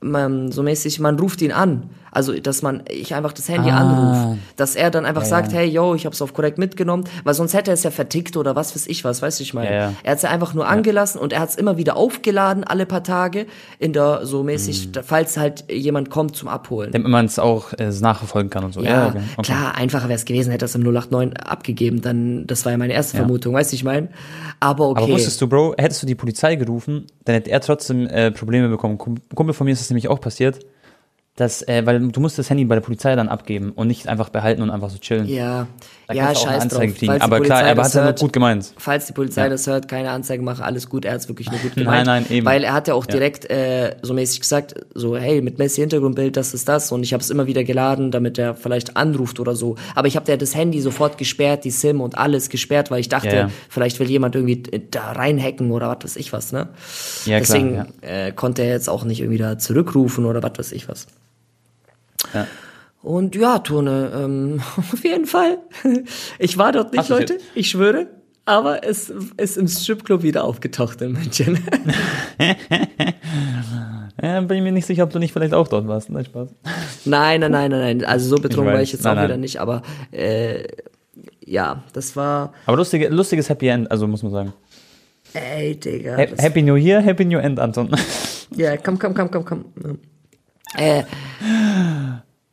S1: man, so mäßig, man ruft ihn an. Also, dass man, ich einfach das Handy
S2: Ah.
S1: anrufe. Dass er dann einfach
S2: Ja,
S1: sagt,
S2: ja.
S1: hey, yo, ich hab's auf korrekt mitgenommen, weil sonst hätte er es ja vertickt oder was weiß ich was, weißt du, ich meine.
S2: Ja.
S1: Er hat's ja einfach nur angelassen und er hat's immer wieder aufgeladen, alle paar Tage, in der, so mäßig,
S2: Mhm.
S1: falls halt jemand kommt zum Abholen.
S2: Damit man es auch äh, nachverfolgen kann und so.
S1: Ja,
S2: okay. okay.
S1: klar, einfacher wäre es gewesen, hätte er es im 089 abgegeben, dann, das war ja meine erste. Vermutung, weißt du, ich meine. Aber okay.
S2: Aber wusstest du, Bro, hättest du die Polizei gerufen, dann hätte er trotzdem äh, Probleme bekommen. Kum- Kumpel von mir ist das nämlich auch passiert, dass, äh, weil du musst das Handy bei der Polizei dann abgeben und nicht einfach behalten und einfach so chillen.
S1: ja,
S2: Da
S1: ja,
S2: kannst du auch eine
S1: scheiß
S2: Anzeige
S1: drauf.
S2: kriegen. Aber klar, er hat es ja nur gut gemeint.
S1: Falls die Polizei
S2: Ja.
S1: das hört, keine Anzeige machen, alles gut, er hat es wirklich nur gut
S2: Nein,
S1: gemeint.
S2: nein, eben.
S1: Weil er hat ja auch
S2: Ja.
S1: direkt äh, so mäßig gesagt, so, hey, mit Messi Hintergrundbild, das ist das. Und ich habe es immer wieder geladen, damit er vielleicht anruft oder so. Aber ich habe ja das Handy sofort gesperrt, die SIM und alles gesperrt, weil ich dachte,
S2: Ja,
S1: vielleicht will jemand irgendwie da reinhacken oder was weiß ich was, ne?
S2: Ja, klar,
S1: Deswegen
S2: ja.
S1: äh, konnte er jetzt auch nicht irgendwie da zurückrufen oder was weiß ich was.
S2: Ja.
S1: Und ja, Tone, ähm, auf jeden Fall. Ich war dort nicht,
S2: Hast
S1: Leute, ich schwöre. Aber es ist im Stripclub wieder aufgetaucht in München.
S2: Ja, bin ich mir nicht sicher, ob du nicht vielleicht auch dort warst. Nein, Spaß.
S1: nein, nein, nein, nein, nein. Also so betrunken war ich jetzt
S2: Nein,
S1: auch
S2: nein.
S1: wieder nicht. Aber äh, ja, das war,
S2: Aber lustige, lustiges Happy End, also muss man sagen.
S1: ey, Digga.
S2: Happy New Year, Happy New End, Anton.
S1: Ja, komm, komm, komm, komm, komm. Äh,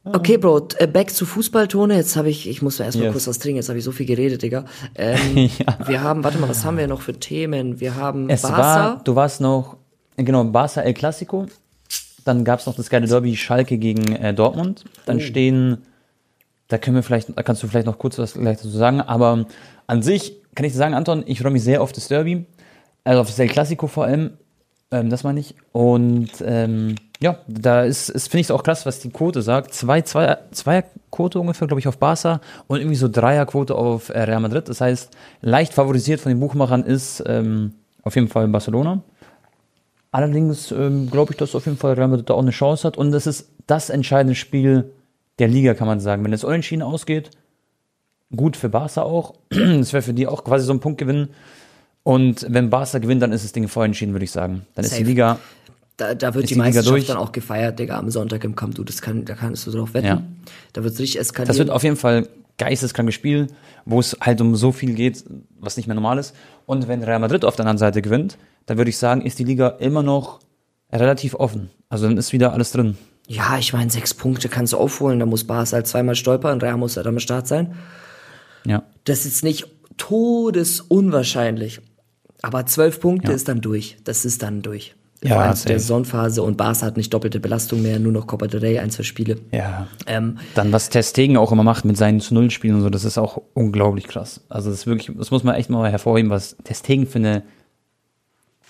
S1: okay, Bro, äh, back zu Fußballtone. Jetzt habe ich, ich muss mir erstmal
S2: Yes.
S1: kurz was trinken. Jetzt habe ich so viel geredet, Digga. Ähm,
S2: Ja.
S1: Wir haben, warte mal, was haben wir noch für Themen? Wir haben
S2: Es
S1: Barca.
S2: war, du warst noch, genau, Barca El Clasico. Dann gab es noch das geile Derby Schalke gegen äh, Dortmund. Dann stehen, da können wir vielleicht, da kannst du vielleicht noch kurz was gleich dazu sagen, aber an sich kann ich dir sagen, Anton, ich freue mich sehr auf das Derby. Also auf das El Clasico vor allem. Ähm, das meine ich. Und ähm, ja, da ist, ist finde ich es auch krass, was die Quote sagt. Zwei, zwei, Zweierquote ungefähr, glaube ich, auf Barca und irgendwie so Dreierquote auf äh, Real Madrid. Das heißt, leicht favorisiert von den Buchmachern ist ähm, auf jeden Fall Barcelona. Allerdings ähm, glaube ich, dass auf jeden Fall Real Madrid da auch eine Chance hat. Und das ist das entscheidende Spiel der Liga, kann man sagen. Wenn es unentschieden ausgeht, gut für Barca auch. Das wäre für die auch quasi so ein Punktgewinn. Und wenn Barca gewinnt, dann ist das Ding vorher entschieden, würde ich sagen. Dann ist
S1: Safe.
S2: die Liga,
S1: Da, da wird
S2: Ist
S1: die
S2: die
S1: Meisterschaft dann auch gefeiert, Digga, am Sonntag im Camp. Du, das kann, da kannst du drauf wetten.
S2: Ja.
S1: Da wird's richtig eskalieren.
S2: das wird auf jeden Fall geisteskrankes Spiel, wo es halt um so viel geht, was nicht mehr normal ist. Und wenn Real Madrid auf der anderen Seite gewinnt, dann würde ich sagen, ist die Liga immer noch relativ offen. Also dann ist wieder alles drin.
S1: ja, ich meine, sechs Punkte kannst du aufholen. Da muss Barca halt zweimal stolpern. Real muss halt am Start sein.
S2: Ja.
S1: Das ist jetzt nicht todesunwahrscheinlich. Aber zwölf Punkte
S2: Ja.
S1: ist dann durch. Das ist dann durch.
S2: Ja,
S1: Vor allem zu der. Saisonphase und Barca hat nicht doppelte Belastung mehr, nur noch Copa del Rey, ein, zwei Spiele.
S2: Ja.
S1: Ähm,
S2: Dann, was Ter Stegen auch immer macht mit seinen zu Null Spielen und so, das ist auch unglaublich krass. Also, das ist wirklich, das muss man echt mal hervorheben, was Ter Stegen für eine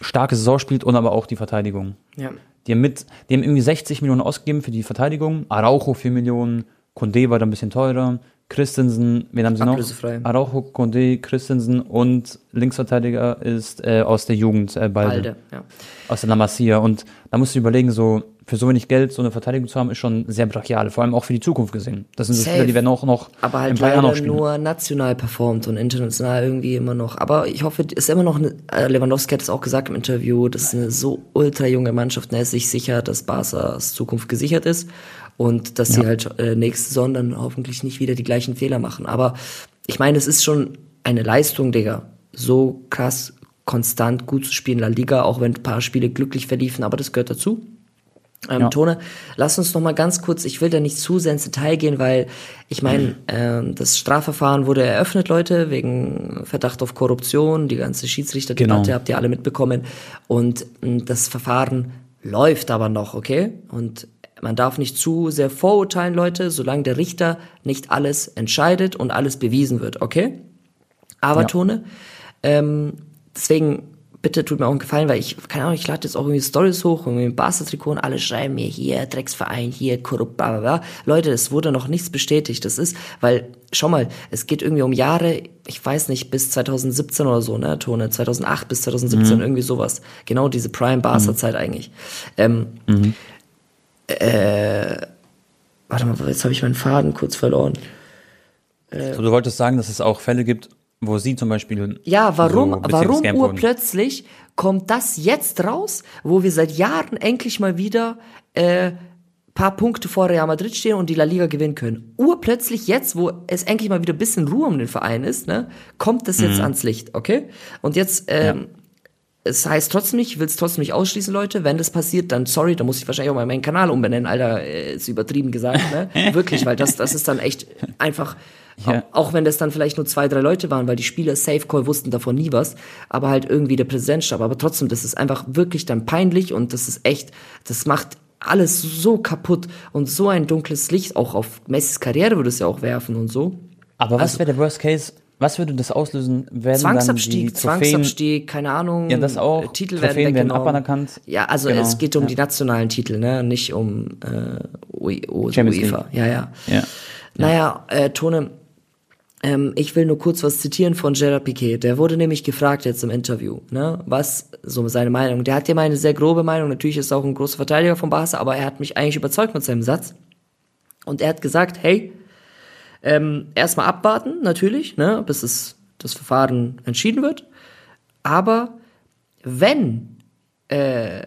S2: starke Saison spielt und aber auch die Verteidigung.
S1: ja.
S2: Die haben mit, die haben irgendwie 60 Millionen ausgegeben für die Verteidigung. Araujo 4 Millionen, Condé war da ein bisschen teurer. Christensen, wen haben sie noch? Araujo, Condé, Christensen und Linksverteidiger ist äh, aus der Jugend, äh, Balde,
S1: Alde, ja.
S2: aus der La Masia. Und da musst du überlegen, so für so wenig Geld so eine Verteidigung zu haben, ist schon sehr brachial. Vor allem auch für die Zukunft gesehen. Das sind so
S1: Safe.
S2: Spieler, die werden auch noch
S1: Aber halt
S2: noch
S1: leider
S2: spielen.
S1: nur national performt und international irgendwie immer noch. Aber ich hoffe, ist immer noch, eine, äh, Lewandowski hat es auch gesagt im Interview, das ist eine so ultra junge Mannschaft, und er ist sich sicher, dass Barca's Zukunft gesichert ist und dass sie halt äh, nächste Saison dann hoffentlich nicht wieder die gleichen Fehler machen. Aber ich meine, es ist schon eine Leistung, Digga, so krass konstant gut zu spielen in La Liga, auch wenn ein paar Spiele glücklich verliefen, aber das gehört dazu. Ähm,
S2: Ja.
S1: Tone, lass uns noch mal ganz kurz, ich will da nicht zu sehr ins Detail gehen, weil ich meine, ähm, das Strafverfahren wurde eröffnet, Leute, wegen Verdacht auf Korruption, die ganze Schiedsrichterdebatte
S2: Genau.
S1: habt ihr alle mitbekommen und mh, das Verfahren läuft aber noch, okay? Und man darf nicht zu sehr vorurteilen, Leute, solange der Richter nicht alles entscheidet und alles bewiesen wird, okay? Aber ja. Tone, ähm, deswegen bitte tut mir auch einen Gefallen, weil ich, keine Ahnung, ich lade jetzt auch irgendwie Stories hoch, irgendwie ein Barca-Trikot und alle schreiben mir hier, Drecksverein, hier, korrupt, bla, bla, bla. Leute, es wurde noch nichts bestätigt. Das ist, weil, schau mal, es geht irgendwie um Jahre, ich weiß nicht, bis 2017 oder so, ne, Tone, 2008 bis 2017, mhm. irgendwie sowas. Genau diese Prime-Barca-Zeit mhm. eigentlich. Ähm, mhm. äh, warte mal, jetzt habe ich meinen Faden kurz verloren.
S2: Äh, so, du wolltest sagen, dass es auch Fälle gibt, wo sie zum Beispiel.
S1: Ja, warum, so warum urplötzlich kommt das jetzt raus, wo wir seit Jahren endlich mal wieder äh, paar Punkte vor Real Madrid stehen und die La Liga gewinnen können. Urplötzlich jetzt, wo es endlich mal wieder ein bisschen Ruhe um den Verein ist, ne, kommt das jetzt mhm. ans Licht, okay? Und jetzt, ähm, ja. es heißt trotzdem nicht, ich will es trotzdem nicht ausschließen, Leute. Wenn das passiert, dann sorry, dann muss ich wahrscheinlich auch mal meinen Kanal umbenennen, Alter, äh, ist übertrieben gesagt, ne? Wirklich, weil das, das ist dann echt einfach ja. Auch wenn das dann vielleicht nur zwei, drei Leute waren, weil die Spieler Safe Call wussten davon nie was, aber halt irgendwie der Präsidentstab. Aber trotzdem, das ist einfach wirklich dann peinlich und das ist echt, das macht alles so kaputt und so ein dunkles Licht auch auf Messis Karriere würde es ja auch werfen und so.
S2: Aber was also, wäre der Worst Case? Was würde das auslösen? Werden
S1: Zwangsabstieg, dann Zwangsabstieg, keine Ahnung.
S2: Ja, das auch.
S1: Titel Trophäen
S2: werden, werden aberkannt.
S1: Ja, also genau. es geht um ja. die nationalen Titel, ne, nicht um äh, UEFA. Ja, ja. ja. Naja, äh, Tone, ähm, ich will nur kurz was zitieren von Gerard Piquet. Der wurde nämlich gefragt jetzt im Interview, ne, was so seine Meinung. Der hat ja mal eine sehr grobe Meinung. Natürlich ist er auch ein großer Verteidiger von Barca, aber er hat mich eigentlich überzeugt mit seinem Satz. Und er hat gesagt, hey, ähm, erstmal abwarten, natürlich, ne, bis es, das Verfahren entschieden wird. Aber wenn äh,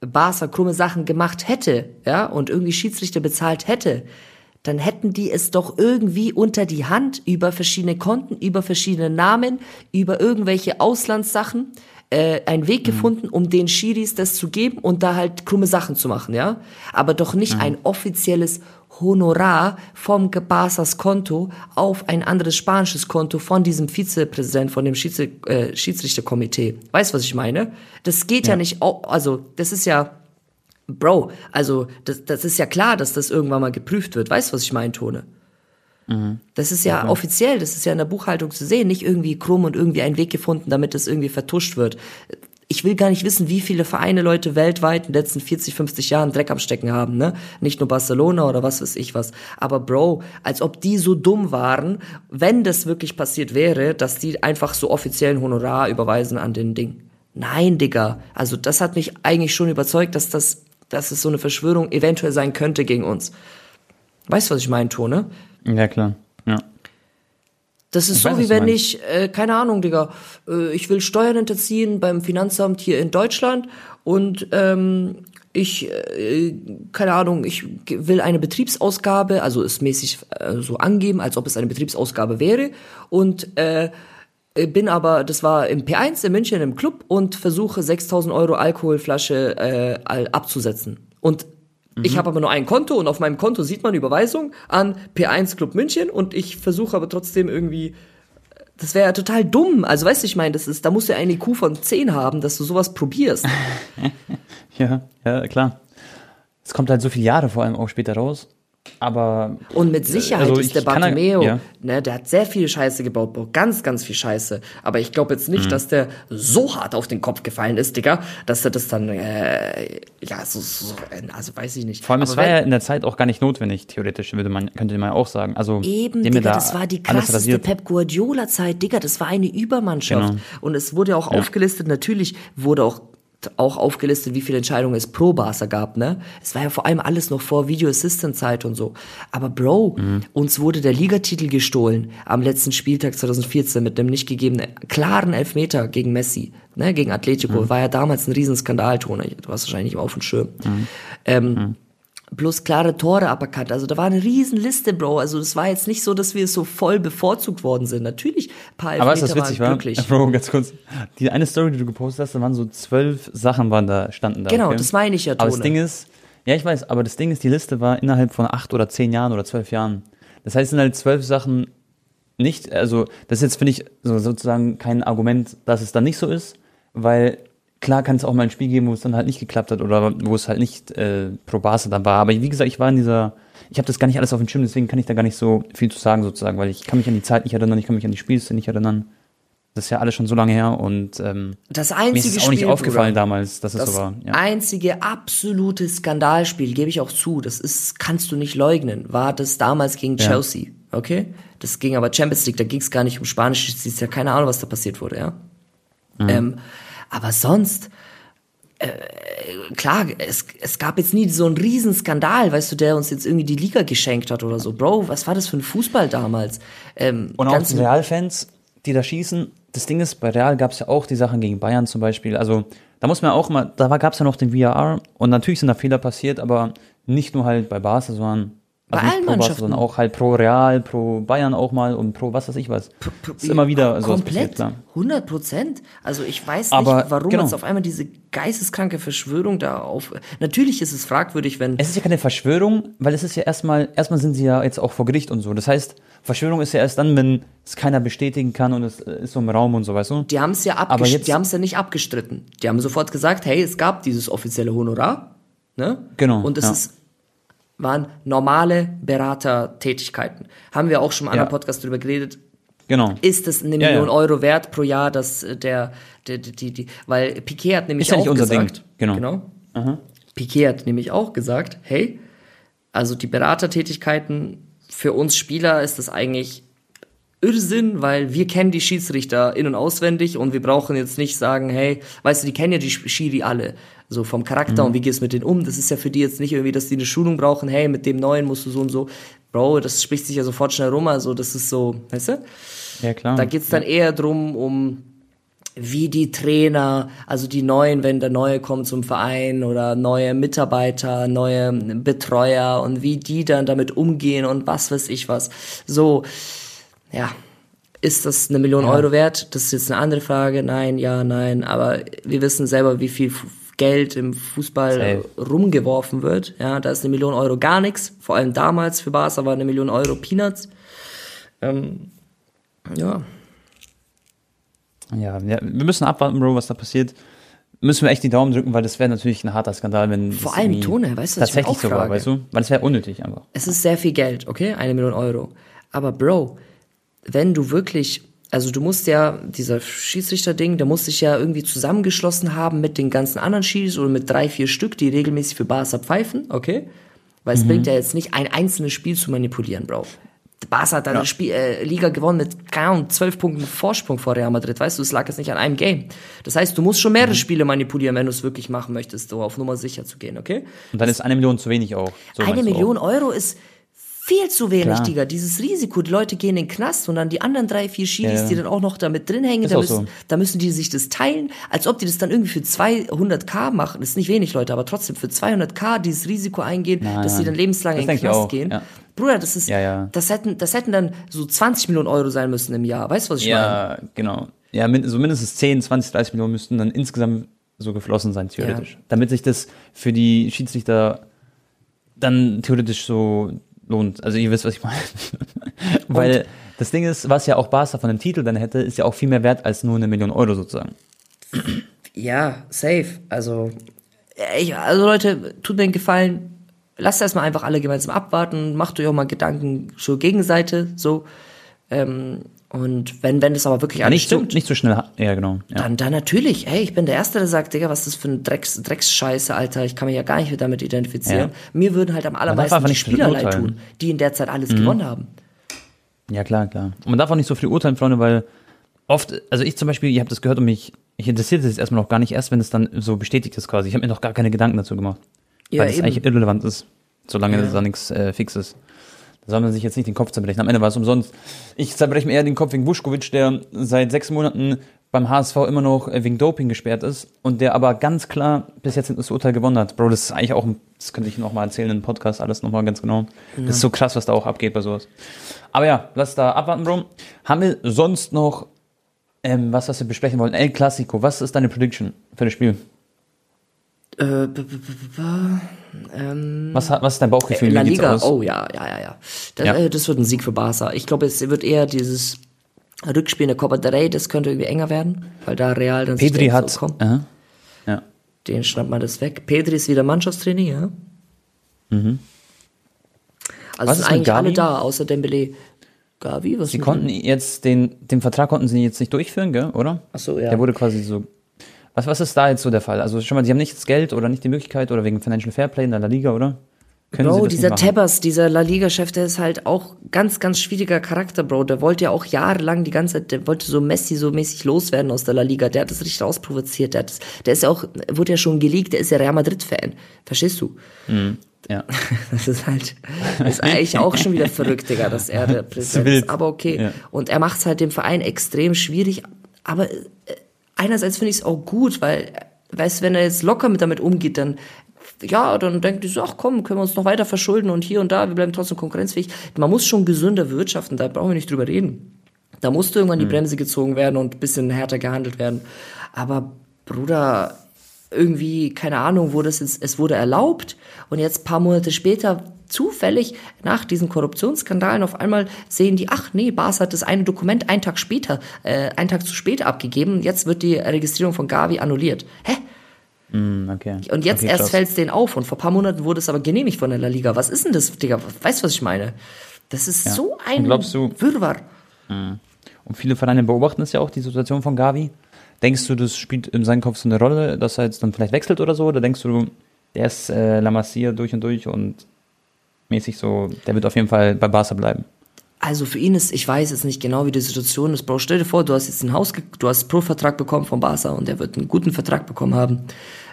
S1: Barca krumme Sachen gemacht hätte, ja, und irgendwie Schiedsrichter bezahlt hätte, dann hätten die es doch irgendwie unter die Hand über verschiedene Konten, über verschiedene Namen, über irgendwelche Auslandssachen äh, einen Weg mhm. gefunden, um den Schiris das zu geben und da halt krumme Sachen zu machen, ja. Aber doch nicht mhm. ein offizielles Honorar vom Barças Konto auf ein anderes spanisches Konto von diesem Vizepräsident, von dem äh, Schiedsrichterkomitee. Weißt du, was ich meine? Das geht ja, ja nicht, also das ist ja Bro, also das, das ist ja klar, dass das irgendwann mal geprüft wird. Weißt du, was ich meine, Tone? Mhm. Das ist ja, ja offiziell, das ist ja in der Buchhaltung zu sehen, nicht irgendwie krumm und irgendwie einen Weg gefunden, damit das irgendwie vertuscht wird. Ich will gar nicht wissen, wie viele Vereine Leute weltweit in den letzten 40, 50 Jahren Dreck am Stecken haben, ne? Nicht nur Barcelona oder was weiß ich was. Aber Bro, als ob die so dumm waren, wenn das wirklich passiert wäre, dass die einfach so offiziellen Honorar überweisen an den Ding. Nein, Digga. Also das hat mich eigentlich schon überzeugt, dass das dass es so eine Verschwörung eventuell sein könnte gegen uns. Weißt du, was ich meine, Tone?
S2: Ja, klar. Ja.
S1: Das ist ich so, weiß, wie wenn ich, äh, keine Ahnung, Digga, äh, ich will Steuern hinterziehen beim Finanzamt hier in Deutschland und ähm, ich, äh, keine Ahnung, ich will eine Betriebsausgabe, also ist mäßig äh, so angeben, als ob es eine Betriebsausgabe wäre und äh, äh, bin aber, das war im P1 in München im Club und versuche 6000 Euro Alkoholflasche äh, abzusetzen. Und mhm. ich habe aber nur ein Konto und auf meinem Konto sieht man Überweisung an P1 Club München und ich versuche aber trotzdem irgendwie das wäre ja total dumm. Also weißt du, ich meine, das ist, da musst du ja eine IQ von 10 haben, dass du sowas probierst.
S2: ja, ja, klar. Es kommt halt so viele Jahre vor allem auch später raus. Aber.
S1: Und mit Sicherheit also ist der Bartomeo, ja. ne, der hat sehr viel Scheiße gebaut. Ganz, ganz viel Scheiße. Aber ich glaube jetzt nicht, mhm. dass der so hart auf den Kopf gefallen ist, Digga, dass er das dann, äh, ja, so, so, also weiß ich nicht.
S2: Vor allem, Aber es war ja in der Zeit auch gar nicht notwendig, theoretisch, würde man, könnte man auch sagen. Also,
S1: eben, Digga, da das war die krasseste Pep Guardiola-Zeit, Digga, das war eine Übermannschaft. Genau. Und es wurde ja auch ja. aufgelistet, natürlich wurde auch auch aufgelistet, wie viele Entscheidungen es pro Barca gab, ne? Es war ja vor allem alles noch vor Video Assistant Zeit und so. Aber Bro, mhm. uns wurde der Ligatitel gestohlen am letzten Spieltag 2014 mit einem nicht gegebenen klaren Elfmeter gegen Messi, ne? Gegen Atletico. Mhm. War ja damals ein Riesenskandal, Tone. Du hast wahrscheinlich auf dem Schirm. Mhm. Ähm, mhm plus klare Tore aberkannt. Also da war eine Riesenliste, Bro. Also es war jetzt nicht so, dass wir so voll bevorzugt worden sind. Natürlich,
S2: ein paar Aber was das witzig war, glücklich. Bro, ganz kurz. Die eine Story, die du gepostet hast, da waren so zwölf Sachen waren da, standen da.
S1: Genau, okay? das meine ich ja, Tone.
S2: Aber das Ding ist, ja, ich weiß, aber das Ding ist, die Liste war innerhalb von acht oder zehn Jahren oder zwölf Jahren. Das heißt, es sind halt zwölf Sachen nicht, also das ist jetzt, finde ich, so, sozusagen kein Argument, dass es dann nicht so ist, weil klar kann es auch mal ein Spiel geben, wo es dann halt nicht geklappt hat oder wo es halt nicht äh, pro Barca dann war. Aber wie gesagt, ich war in dieser, ich habe das gar nicht alles auf dem Schirm, deswegen kann ich da gar nicht so viel zu sagen sozusagen, weil ich kann mich an die Zeit nicht erinnern, ich kann mich an die Spielszene nicht erinnern. Das ist ja alles schon so lange her und ähm,
S1: das einzige
S2: mir ist es auch
S1: Spiel,
S2: nicht aufgefallen
S1: Bruder,
S2: damals, dass es
S1: Das
S2: so war. Ja.
S1: einzige absolute Skandalspiel, gebe ich auch zu, das ist, kannst du nicht leugnen, war das damals gegen
S2: Ja.
S1: Chelsea, okay? Das ging aber Champions League, da ging es gar nicht um Spanisch, es ist ja keine Ahnung, was da passiert wurde, ja?
S2: Mhm.
S1: Ähm, aber sonst, äh, klar, es, es gab jetzt nie so einen riesen Skandal, weißt du, der uns jetzt irgendwie die Liga geschenkt hat oder so. Bro, was war das für ein Fußball damals? Ähm,
S2: Und auch die Real-Fans, die da schießen, das Ding ist, bei Real gab es ja auch die Sachen gegen Bayern zum Beispiel. Also da muss man auch mal, da gab es ja noch den VAR und natürlich sind da Fehler passiert, aber nicht nur halt bei Barca, sondern also nicht
S1: allen
S2: pro Barca,
S1: Mannschaften.
S2: sondern auch halt pro Real, pro Bayern auch mal und pro was weiß ich was. ist immer wieder so
S1: Komplett,
S2: passiert, klar.
S1: 100 Prozent. Also ich weiß nicht,
S2: Aber,
S1: warum
S2: genau.
S1: jetzt auf einmal diese geisteskranke Verschwörung da auf. Natürlich ist es fragwürdig, wenn.
S2: Es ist ja keine Verschwörung, weil es ist ja erstmal, erstmal sind sie ja jetzt auch vor Gericht und so. Das heißt, Verschwörung ist ja erst dann, wenn es keiner bestätigen kann und es äh, ist so im Raum und so, weißt du?
S1: die haben es ja,
S2: Aber jetzt-
S1: die haben es ja nicht abgestritten. Die haben sofort gesagt, hey, es gab dieses offizielle Honorar. Ne?
S2: Genau,
S1: Und es
S2: ja.
S1: ist, waren normale Beratertätigkeiten. Haben wir auch schon im anderen
S2: Ja.
S1: Podcast drüber geredet.
S2: Genau.
S1: Ist es eine
S2: Ja,
S1: Million
S2: ja.
S1: Euro wert pro Jahr, dass äh, der, der, die, die, die, weil Piquet hat nämlich
S2: Ist ja
S1: auch
S2: unser
S1: gesagt,
S2: Ding, genau.
S1: genau. Piquet hat nämlich auch gesagt, hey, also die Beratertätigkeiten für uns Spieler ist das eigentlich Irrsinn, weil wir kennen die Schiedsrichter in- und auswendig und wir brauchen jetzt nicht sagen, hey, weißt du, die kennen ja die Schiri alle, so vom Charakter
S2: Mhm.
S1: und wie gehst du mit denen um. Das ist ja für die jetzt nicht irgendwie, dass die eine Schulung brauchen, hey, mit dem Neuen musst du so und so. Bro, das spricht sich ja sofort schnell rum, also das ist so, weißt du?
S2: Ja, klar.
S1: Da geht's dann eher drum, um wie die Trainer, also die Neuen, wenn der Neue kommt zum Verein oder neue Mitarbeiter, neue Betreuer und wie die dann damit umgehen und was weiß ich was. So, ja, ist das eine Million Euro wert? Das ist jetzt eine andere Frage. Nein, ja, nein. Aber wir wissen selber, wie viel Geld im Fußball
S2: Safe.
S1: rumgeworfen wird. Ja, da ist eine Million Euro gar nichts. Vor allem damals für Barca war eine Million Euro Peanuts. Ähm, ja,
S2: Ja, ja, wir müssen abwarten, Bro, was da passiert. Müssen wir echt die Daumen drücken, weil das wäre natürlich ein harter Skandal, wenn
S1: Vor
S2: das
S1: allem, Tone, weißt du, was ich mir
S2: tatsächlich
S1: auch
S2: so war,
S1: frage?
S2: weißt du? Weil das wäre unnötig einfach.
S1: es ist sehr viel Geld, okay? Eine Million Euro. Aber Bro, wenn du wirklich, also du musst ja, dieser Schiedsrichter-Ding, der muss sich ja irgendwie zusammengeschlossen haben mit den ganzen anderen Schiedsrichtern oder mit drei, vier Stück, die regelmäßig für Barca pfeifen, okay? Weil es bringt ja jetzt nicht, ein einzelnes Spiel zu manipulieren, Bro. Barca hat eine Spiel, äh, Liga gewonnen mit, keine Ahnung, zwölf Punkten Vorsprung vor Real Madrid, weißt du, es lag jetzt nicht an einem Game. Das heißt, du musst schon mehrere Spiele manipulieren, wenn du es wirklich machen möchtest, so auf Nummer sicher zu gehen, okay?
S2: Und dann ist eine Million zu wenig auch. So
S1: Eine Million Euro ist viel zu wenig,
S2: Klar.
S1: Digga. Dieses Risiko, die Leute gehen in den Knast und dann die anderen drei, vier Schiris,
S2: Ja,
S1: die dann auch noch damit drin hängen, da müssen,
S2: so.
S1: da müssen die sich das teilen, als ob die das dann irgendwie für 200k machen. Das ist nicht wenig, Leute, aber trotzdem für 200k dieses Risiko eingehen,
S2: Nein,
S1: dass sie
S2: nein.
S1: dann lebenslang
S2: Das
S1: in den Knast gehen.
S2: ja.
S1: Bruder, das ist,
S2: Ja, ja.
S1: das hätten, das hätten dann so 20 Millionen Euro sein müssen im Jahr. Weißt du, was ich meine?
S2: Ja, genau. Ja, so mindestens 10, 20, 30 Millionen müssten dann insgesamt so geflossen sein, theoretisch. Damit sich das für die Schiedsrichter dann theoretisch so lohnt. Also ihr wisst, was ich meine. Weil das Ding ist, was ja auch Barca von dem Titel dann hätte, ist ja auch viel mehr wert als nur eine Million Euro sozusagen.
S1: Ja, safe. Also, äh, ich, also Leute, tut mir einen Gefallen, lasst erstmal einfach alle gemeinsam abwarten, macht euch auch mal Gedanken zur Gegenseite, so. Ähm, und wenn, wenn das aber wirklich
S2: Ja,
S1: alles
S2: nicht, so,
S1: stimmt,
S2: nicht so schnell. Ja, genau. Ja.
S1: dann, dann natürlich, hey, ich bin der Erste, der sagt, Digga, was ist das für ein Drecks, Drecksscheiße, Alter, ich kann mich ja gar nicht damit identifizieren.
S2: Ja.
S1: Mir würden halt am allermeisten die Spieler leid tun, die in der Zeit alles gewonnen haben.
S2: Ja, klar, klar. Und man darf auch nicht so viel urteilen, Freunde, weil oft, also ich zum Beispiel, ihr habt das gehört und mich, ich interessiert jetzt erstmal noch gar nicht erst, wenn es dann so bestätigt ist quasi. Ich habe mir noch gar keine Gedanken dazu gemacht.
S1: Ja,
S2: weil es eigentlich irrelevant ist, solange
S1: Ja.
S2: da nichts äh, fix ist. Soll man sich jetzt nicht den Kopf zerbrechen. Am Ende war es umsonst. Ich zerbreche mir eher den Kopf wegen Vuskovic, der seit sechs Monaten beim HSV immer noch äh, wegen Doping gesperrt ist und der aber ganz klar bis jetzt das Urteil gewonnen hat. Bro, das ist eigentlich auch, ein- das könnte ich noch mal erzählen in einem Podcast, alles noch mal ganz genau. Das ist so krass, was da auch abgeht bei sowas. Aber ja, lass da abwarten, Bro. Haben wir sonst noch ähm, was, was wir besprechen wollen? El Clasico, was ist deine Prediction für das Spiel?
S1: Äh, ähm,
S2: Was, hat- was ist dein Bauchgefühl?
S1: La Liga, oh ja, ja, ja, ja. Das,
S2: Ja.
S1: Äh, das wird ein Sieg für Barca. Ich glaube, es wird eher dieses Rückspiel in der Copa del Rey, das könnte irgendwie enger werden, weil da Real dann
S2: Pedri hat,
S1: so, komm.
S2: aha. Ja.
S1: Den schnappt man das weg. Pedri ist wieder Mannschaftstraining, ja? Mhm. Also
S2: Was
S1: sind eigentlich alle da, außer Dembele. Gavi, was
S2: Sie konnten jetzt den, den Vertrag konnten sie jetzt nicht durchführen, gell, oder?
S1: Ach so, ja.
S2: Der wurde quasi so. Was, was ist da jetzt so der Fall? Also schon mal, sie haben nicht das Geld oder nicht die Möglichkeit oder wegen Financial Fairplay in der La Liga, oder? Können
S1: Bro,
S2: sie das
S1: dieser? Tebas, dieser La Liga-Chef, der ist halt auch ganz, ganz schwieriger Charakter, Bro. Der wollte ja auch jahrelang die ganze Zeit, der wollte so Messi so mäßig loswerden aus der La Liga. Der hat das richtig ausprovoziert. Der, hat das, der ist ja auch, wurde ja schon geleakt, der ist ja Real Madrid-Fan. Verstehst du?
S2: Ja.
S1: Das ist halt, das ist eigentlich auch schon wieder verrückt, Digga, dass er der Präsident ist. Aber okay.
S2: Ja.
S1: Und er macht es halt dem Verein extrem schwierig. Aber äh, einerseits finde ich es auch gut, weil, weißt du, wenn er jetzt locker mit damit umgeht, dann, ja, dann denkt die so, ach komm, können wir uns noch weiter verschulden und hier und da, wir bleiben trotzdem konkurrenzfähig. Man muss schon gesünder wirtschaften, da brauchen wir nicht drüber reden. Da musste irgendwann die Bremse gezogen werden und ein bisschen härter gehandelt werden. Aber Bruder, irgendwie, keine Ahnung, wurde es jetzt, es wurde erlaubt und jetzt paar Monate später zufällig nach diesen Korruptionsskandalen auf einmal sehen die, ach nee, Bas hat das eine Dokument einen Tag später, äh, einen Tag zu spät abgegeben, jetzt wird die Registrierung von Gavi annulliert. Hä?
S2: Hm, okay.
S1: Und jetzt
S2: okay,
S1: erst fällt es denen auf und vor paar Monaten wurde es aber genehmigt von der La Liga. Was ist denn das, Digga? Weißt du, was ich meine? Das ist so ein
S2: Und glaubst du-
S1: Wirrwarr.
S2: Und viele Vereine beobachten es ja auch, die Situation von Gavi. Denkst du, das spielt in seinem Kopf so eine Rolle, dass er jetzt dann vielleicht wechselt oder so? Oder denkst du, der ist äh, La Masia durch und durch und mäßig so, der wird auf jeden Fall bei Barca bleiben?
S1: Also für ihn ist, ich weiß jetzt nicht genau, wie die Situation ist, Bro. Stell dir vor, du hast jetzt ein Haus, du hast Pro-Vertrag bekommen von Barca und er wird einen guten Vertrag bekommen haben.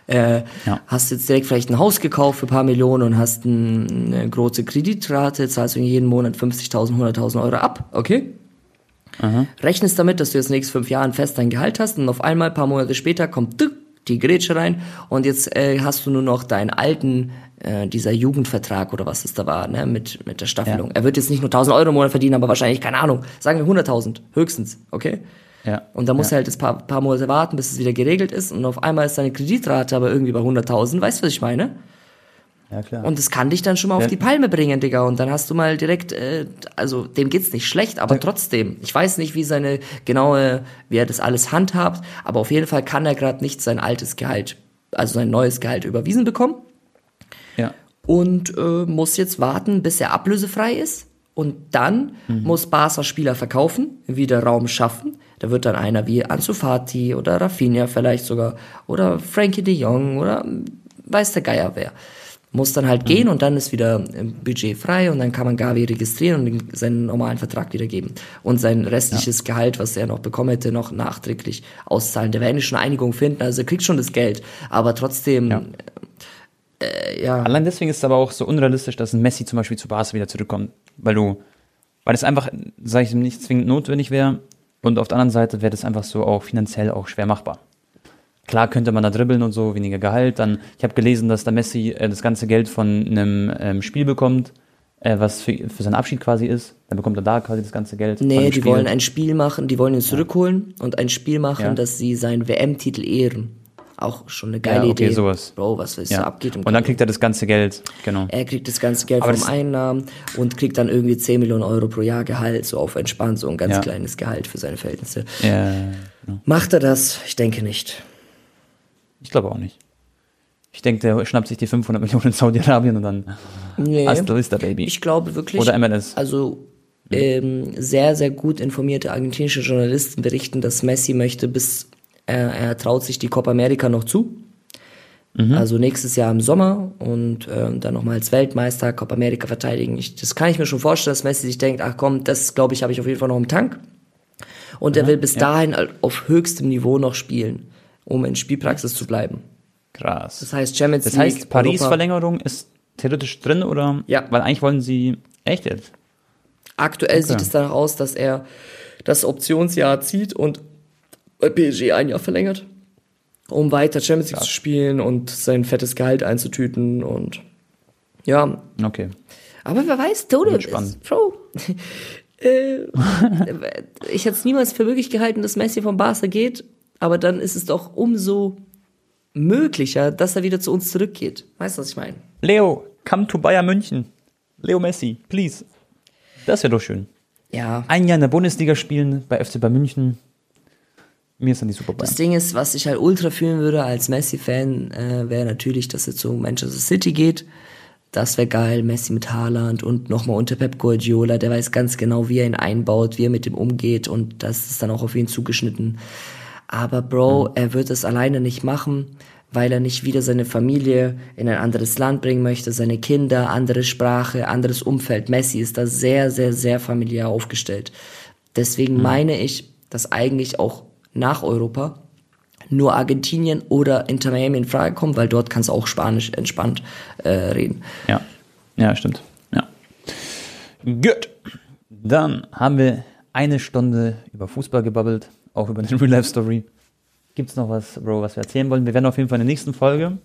S1: Äh,
S2: Ja.
S1: Hast jetzt direkt vielleicht ein Haus gekauft für ein paar Millionen und hast ein, eine große Kreditrate, zahlst du jeden Monat 50.000, 100.000 Euro ab, okay? Rechnest damit, dass du jetzt nächsten fünf Jahren fest dein Gehalt hast und auf einmal, ein paar Monate später, kommt die Grätsche rein und jetzt äh, hast du nur noch deinen alten, äh, dieser Jugendvertrag oder was es da war, ne, mit, mit der Staffelung.
S2: Ja.
S1: Er wird jetzt nicht nur 1000 Euro im Monat verdienen, aber wahrscheinlich, keine Ahnung, sagen wir 100.000, höchstens, okay?
S2: Ja.
S1: Und dann muss
S2: ja.
S1: er halt jetzt paar, paar Monate warten, bis es wieder geregelt ist und auf einmal ist seine Kreditrate aber irgendwie bei 100.000, weißt du, was ich meine?
S2: Ja, klar.
S1: Und das kann dich dann schon mal auf
S2: Ja.
S1: die Palme bringen, Digga. Und dann hast du mal direkt, äh, also dem geht's nicht schlecht, aber trotzdem. Ich weiß nicht, wie seine genaue, wie er das alles handhabt, aber auf jeden Fall kann er gerade nicht sein altes Gehalt, also sein neues Gehalt überwiesen bekommen
S2: ja.
S1: und äh, muss jetzt warten, bis er ablösefrei ist. Und dann muss Barca Spieler verkaufen, wieder Raum schaffen. Da wird dann einer wie Ansu Fati oder Rafinha vielleicht sogar oder Frankie de Jong oder weiß der Geier wer. Muss dann halt gehen und dann ist wieder ähm, Budget frei und dann kann man Gavi registrieren und seinen normalen Vertrag wiedergeben. Und sein restliches Gehalt, was er noch bekommen hätte, noch nachträglich auszahlen. Der werden schon eine Einigung finden, also er kriegt schon das Geld. Aber trotzdem,
S2: Ja.
S1: äh, ja.
S2: Allein deswegen ist es aber auch so unrealistisch, dass ein Messi zum Beispiel zu Barca wieder zurückkommt. Weil du, weil es einfach, sag ich, nicht zwingend notwendig wäre. Und auf der anderen Seite wäre das einfach so auch finanziell auch schwer machbar. Klar könnte man da dribbeln und so, weniger Gehalt. Dann, ich habe gelesen, dass der Messi äh, das ganze Geld von einem ähm, Spiel bekommt, äh, was für, für seinen Abschied quasi ist. Dann bekommt er da quasi das ganze Geld.
S1: Nee, die
S2: Spiel.
S1: wollen ein Spiel machen, die wollen ihn zurückholen und ein Spiel machen,
S2: Ja.
S1: dass sie seinen WM-Titel ehren. Auch schon eine geile
S2: Ja, okay,
S1: Idee.
S2: sowas.
S1: Bro, was weiß
S2: ja.
S1: so abgeht. im
S2: Und dann kriegt er das ganze Geld, genau.
S1: er kriegt das ganze Geld
S2: Aber
S1: vom Einnahmen und kriegt dann irgendwie 10 Millionen Euro pro Jahr Gehalt, so auf entspannt, so ein ganz
S2: Ja.
S1: kleines Gehalt für seine Verhältnisse.
S2: Ja,
S1: Macht er das? Ich denke nicht.
S2: Ich glaube auch nicht. Ich denke, der schnappt sich die 500 Millionen in Saudi-Arabien und dann
S1: Nee.
S2: hasta vista, Baby.
S1: Ich glaube wirklich.
S2: Oder MLS.
S1: Also ähm, sehr, sehr gut informierte argentinische Journalisten berichten, dass Messi möchte bis, äh, er traut sich die Copa America noch zu. Also nächstes Jahr im Sommer und ähm, dann nochmal als Weltmeister Copa America verteidigen. Ich, das kann ich mir schon vorstellen, dass Messi sich denkt, ach komm, das glaube ich, habe ich auf jeden Fall noch im Tank. Und er will bis dahin auf höchstem Niveau noch spielen, um in Spielpraxis zu bleiben.
S2: Krass.
S1: Das heißt Champions
S2: Das
S1: League.
S2: heißt, Paris
S1: Europa-
S2: Verlängerung ist theoretisch drin oder?
S1: Ja.
S2: Weil eigentlich wollen sie echt jetzt.
S1: Aktuell sieht es danach aus, dass er das Optionsjahr zieht und PSG ein Jahr verlängert, um weiter Champions League zu spielen und sein fettes Gehalt einzutüten und ja,
S2: Okay.
S1: aber wer weiß,
S2: Wird
S1: ist. Bro. äh, ich hätte es niemals für möglich gehalten, dass Messi vom Barca geht, aber dann ist es doch umso möglicher, dass er wieder zu uns zurückgeht. Weißt du, was ich meine?
S2: Leo, come to Bayern München. Leo Messi, please. Das wäre doch schön.
S1: Ja,
S2: Ein Jahr in der Bundesliga spielen bei FC Bayern München. Mir ist dann die super
S1: Das Ding ist, was ich halt ultra fühlen würde als Messi-Fan, äh, wäre natürlich, dass er zu Manchester City geht. Das wäre geil, Messi mit Haaland und nochmal unter Pep Guardiola, der weiß ganz genau, wie er ihn einbaut, wie er mit ihm umgeht und das ist dann auch auf ihn zugeschnitten. Aber Bro, mhm. er wird es alleine nicht machen, weil er nicht wieder seine Familie in ein anderes Land bringen möchte, seine Kinder, andere Sprache, anderes Umfeld. Messi ist da sehr, sehr, sehr familiär aufgestellt. Deswegen mhm. meine ich, dass eigentlich auch nach Europa nur Argentinien oder Inter Miami in Frage kommen, weil dort kannst du auch Spanisch entspannt äh, reden.
S2: Ja, ja, stimmt. Ja. Gut. Dann haben wir eine Stunde über Fußball gebabbelt, auch über eine Real-Life-Story. Gibt es noch was, Bro, was wir erzählen wollen? Wir werden auf jeden Fall in der nächsten Folge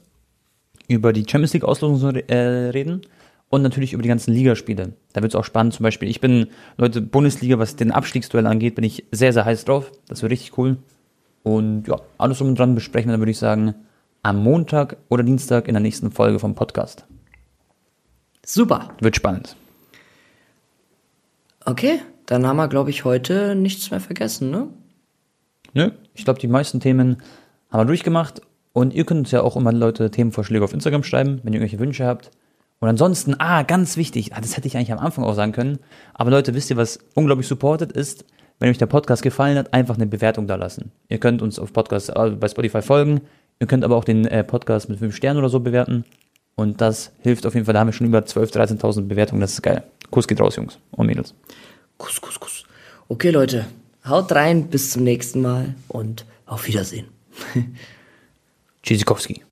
S2: über die Champions League-Auslosung äh, reden und natürlich über die ganzen Ligaspiele. Da wird es auch spannend. Zum Beispiel, ich bin, Leute, Bundesliga, was den Abstiegsduell angeht, bin ich sehr, sehr heiß drauf. Das wird richtig cool. Und ja, alles um und dran besprechen wir dann, würde ich sagen, am Montag oder Dienstag in der nächsten Folge vom Podcast.
S1: Super.
S2: Wird spannend.
S1: Okay, dann haben wir, glaube ich, heute nichts mehr vergessen, ne?
S2: Nö, ich glaube, die meisten Themen haben wir durchgemacht. Und ihr könnt uns ja auch immer Leute Themenvorschläge auf Instagram schreiben, wenn ihr irgendwelche Wünsche habt. Und ansonsten, ah, ganz wichtig, ah, das hätte ich eigentlich am Anfang auch sagen können. Aber Leute, wisst ihr, was unglaublich supportet ist? Wenn euch der Podcast gefallen hat, einfach eine Bewertung da lassen. Ihr könnt uns auf Podcast äh, bei Spotify folgen. Ihr könnt aber auch den äh, Podcast mit 5 Sternen oder so bewerten. Und das hilft auf jeden Fall. Da haben wir schon über 12.000, 13.000 Bewertungen. Das ist geil. Kuss geht raus, Jungs und Mädels.
S1: Kuss, Kuss, Kuss. Okay, Leute. Haut rein. Bis zum nächsten Mal und auf Wiedersehen.
S2: Tschüssikowski.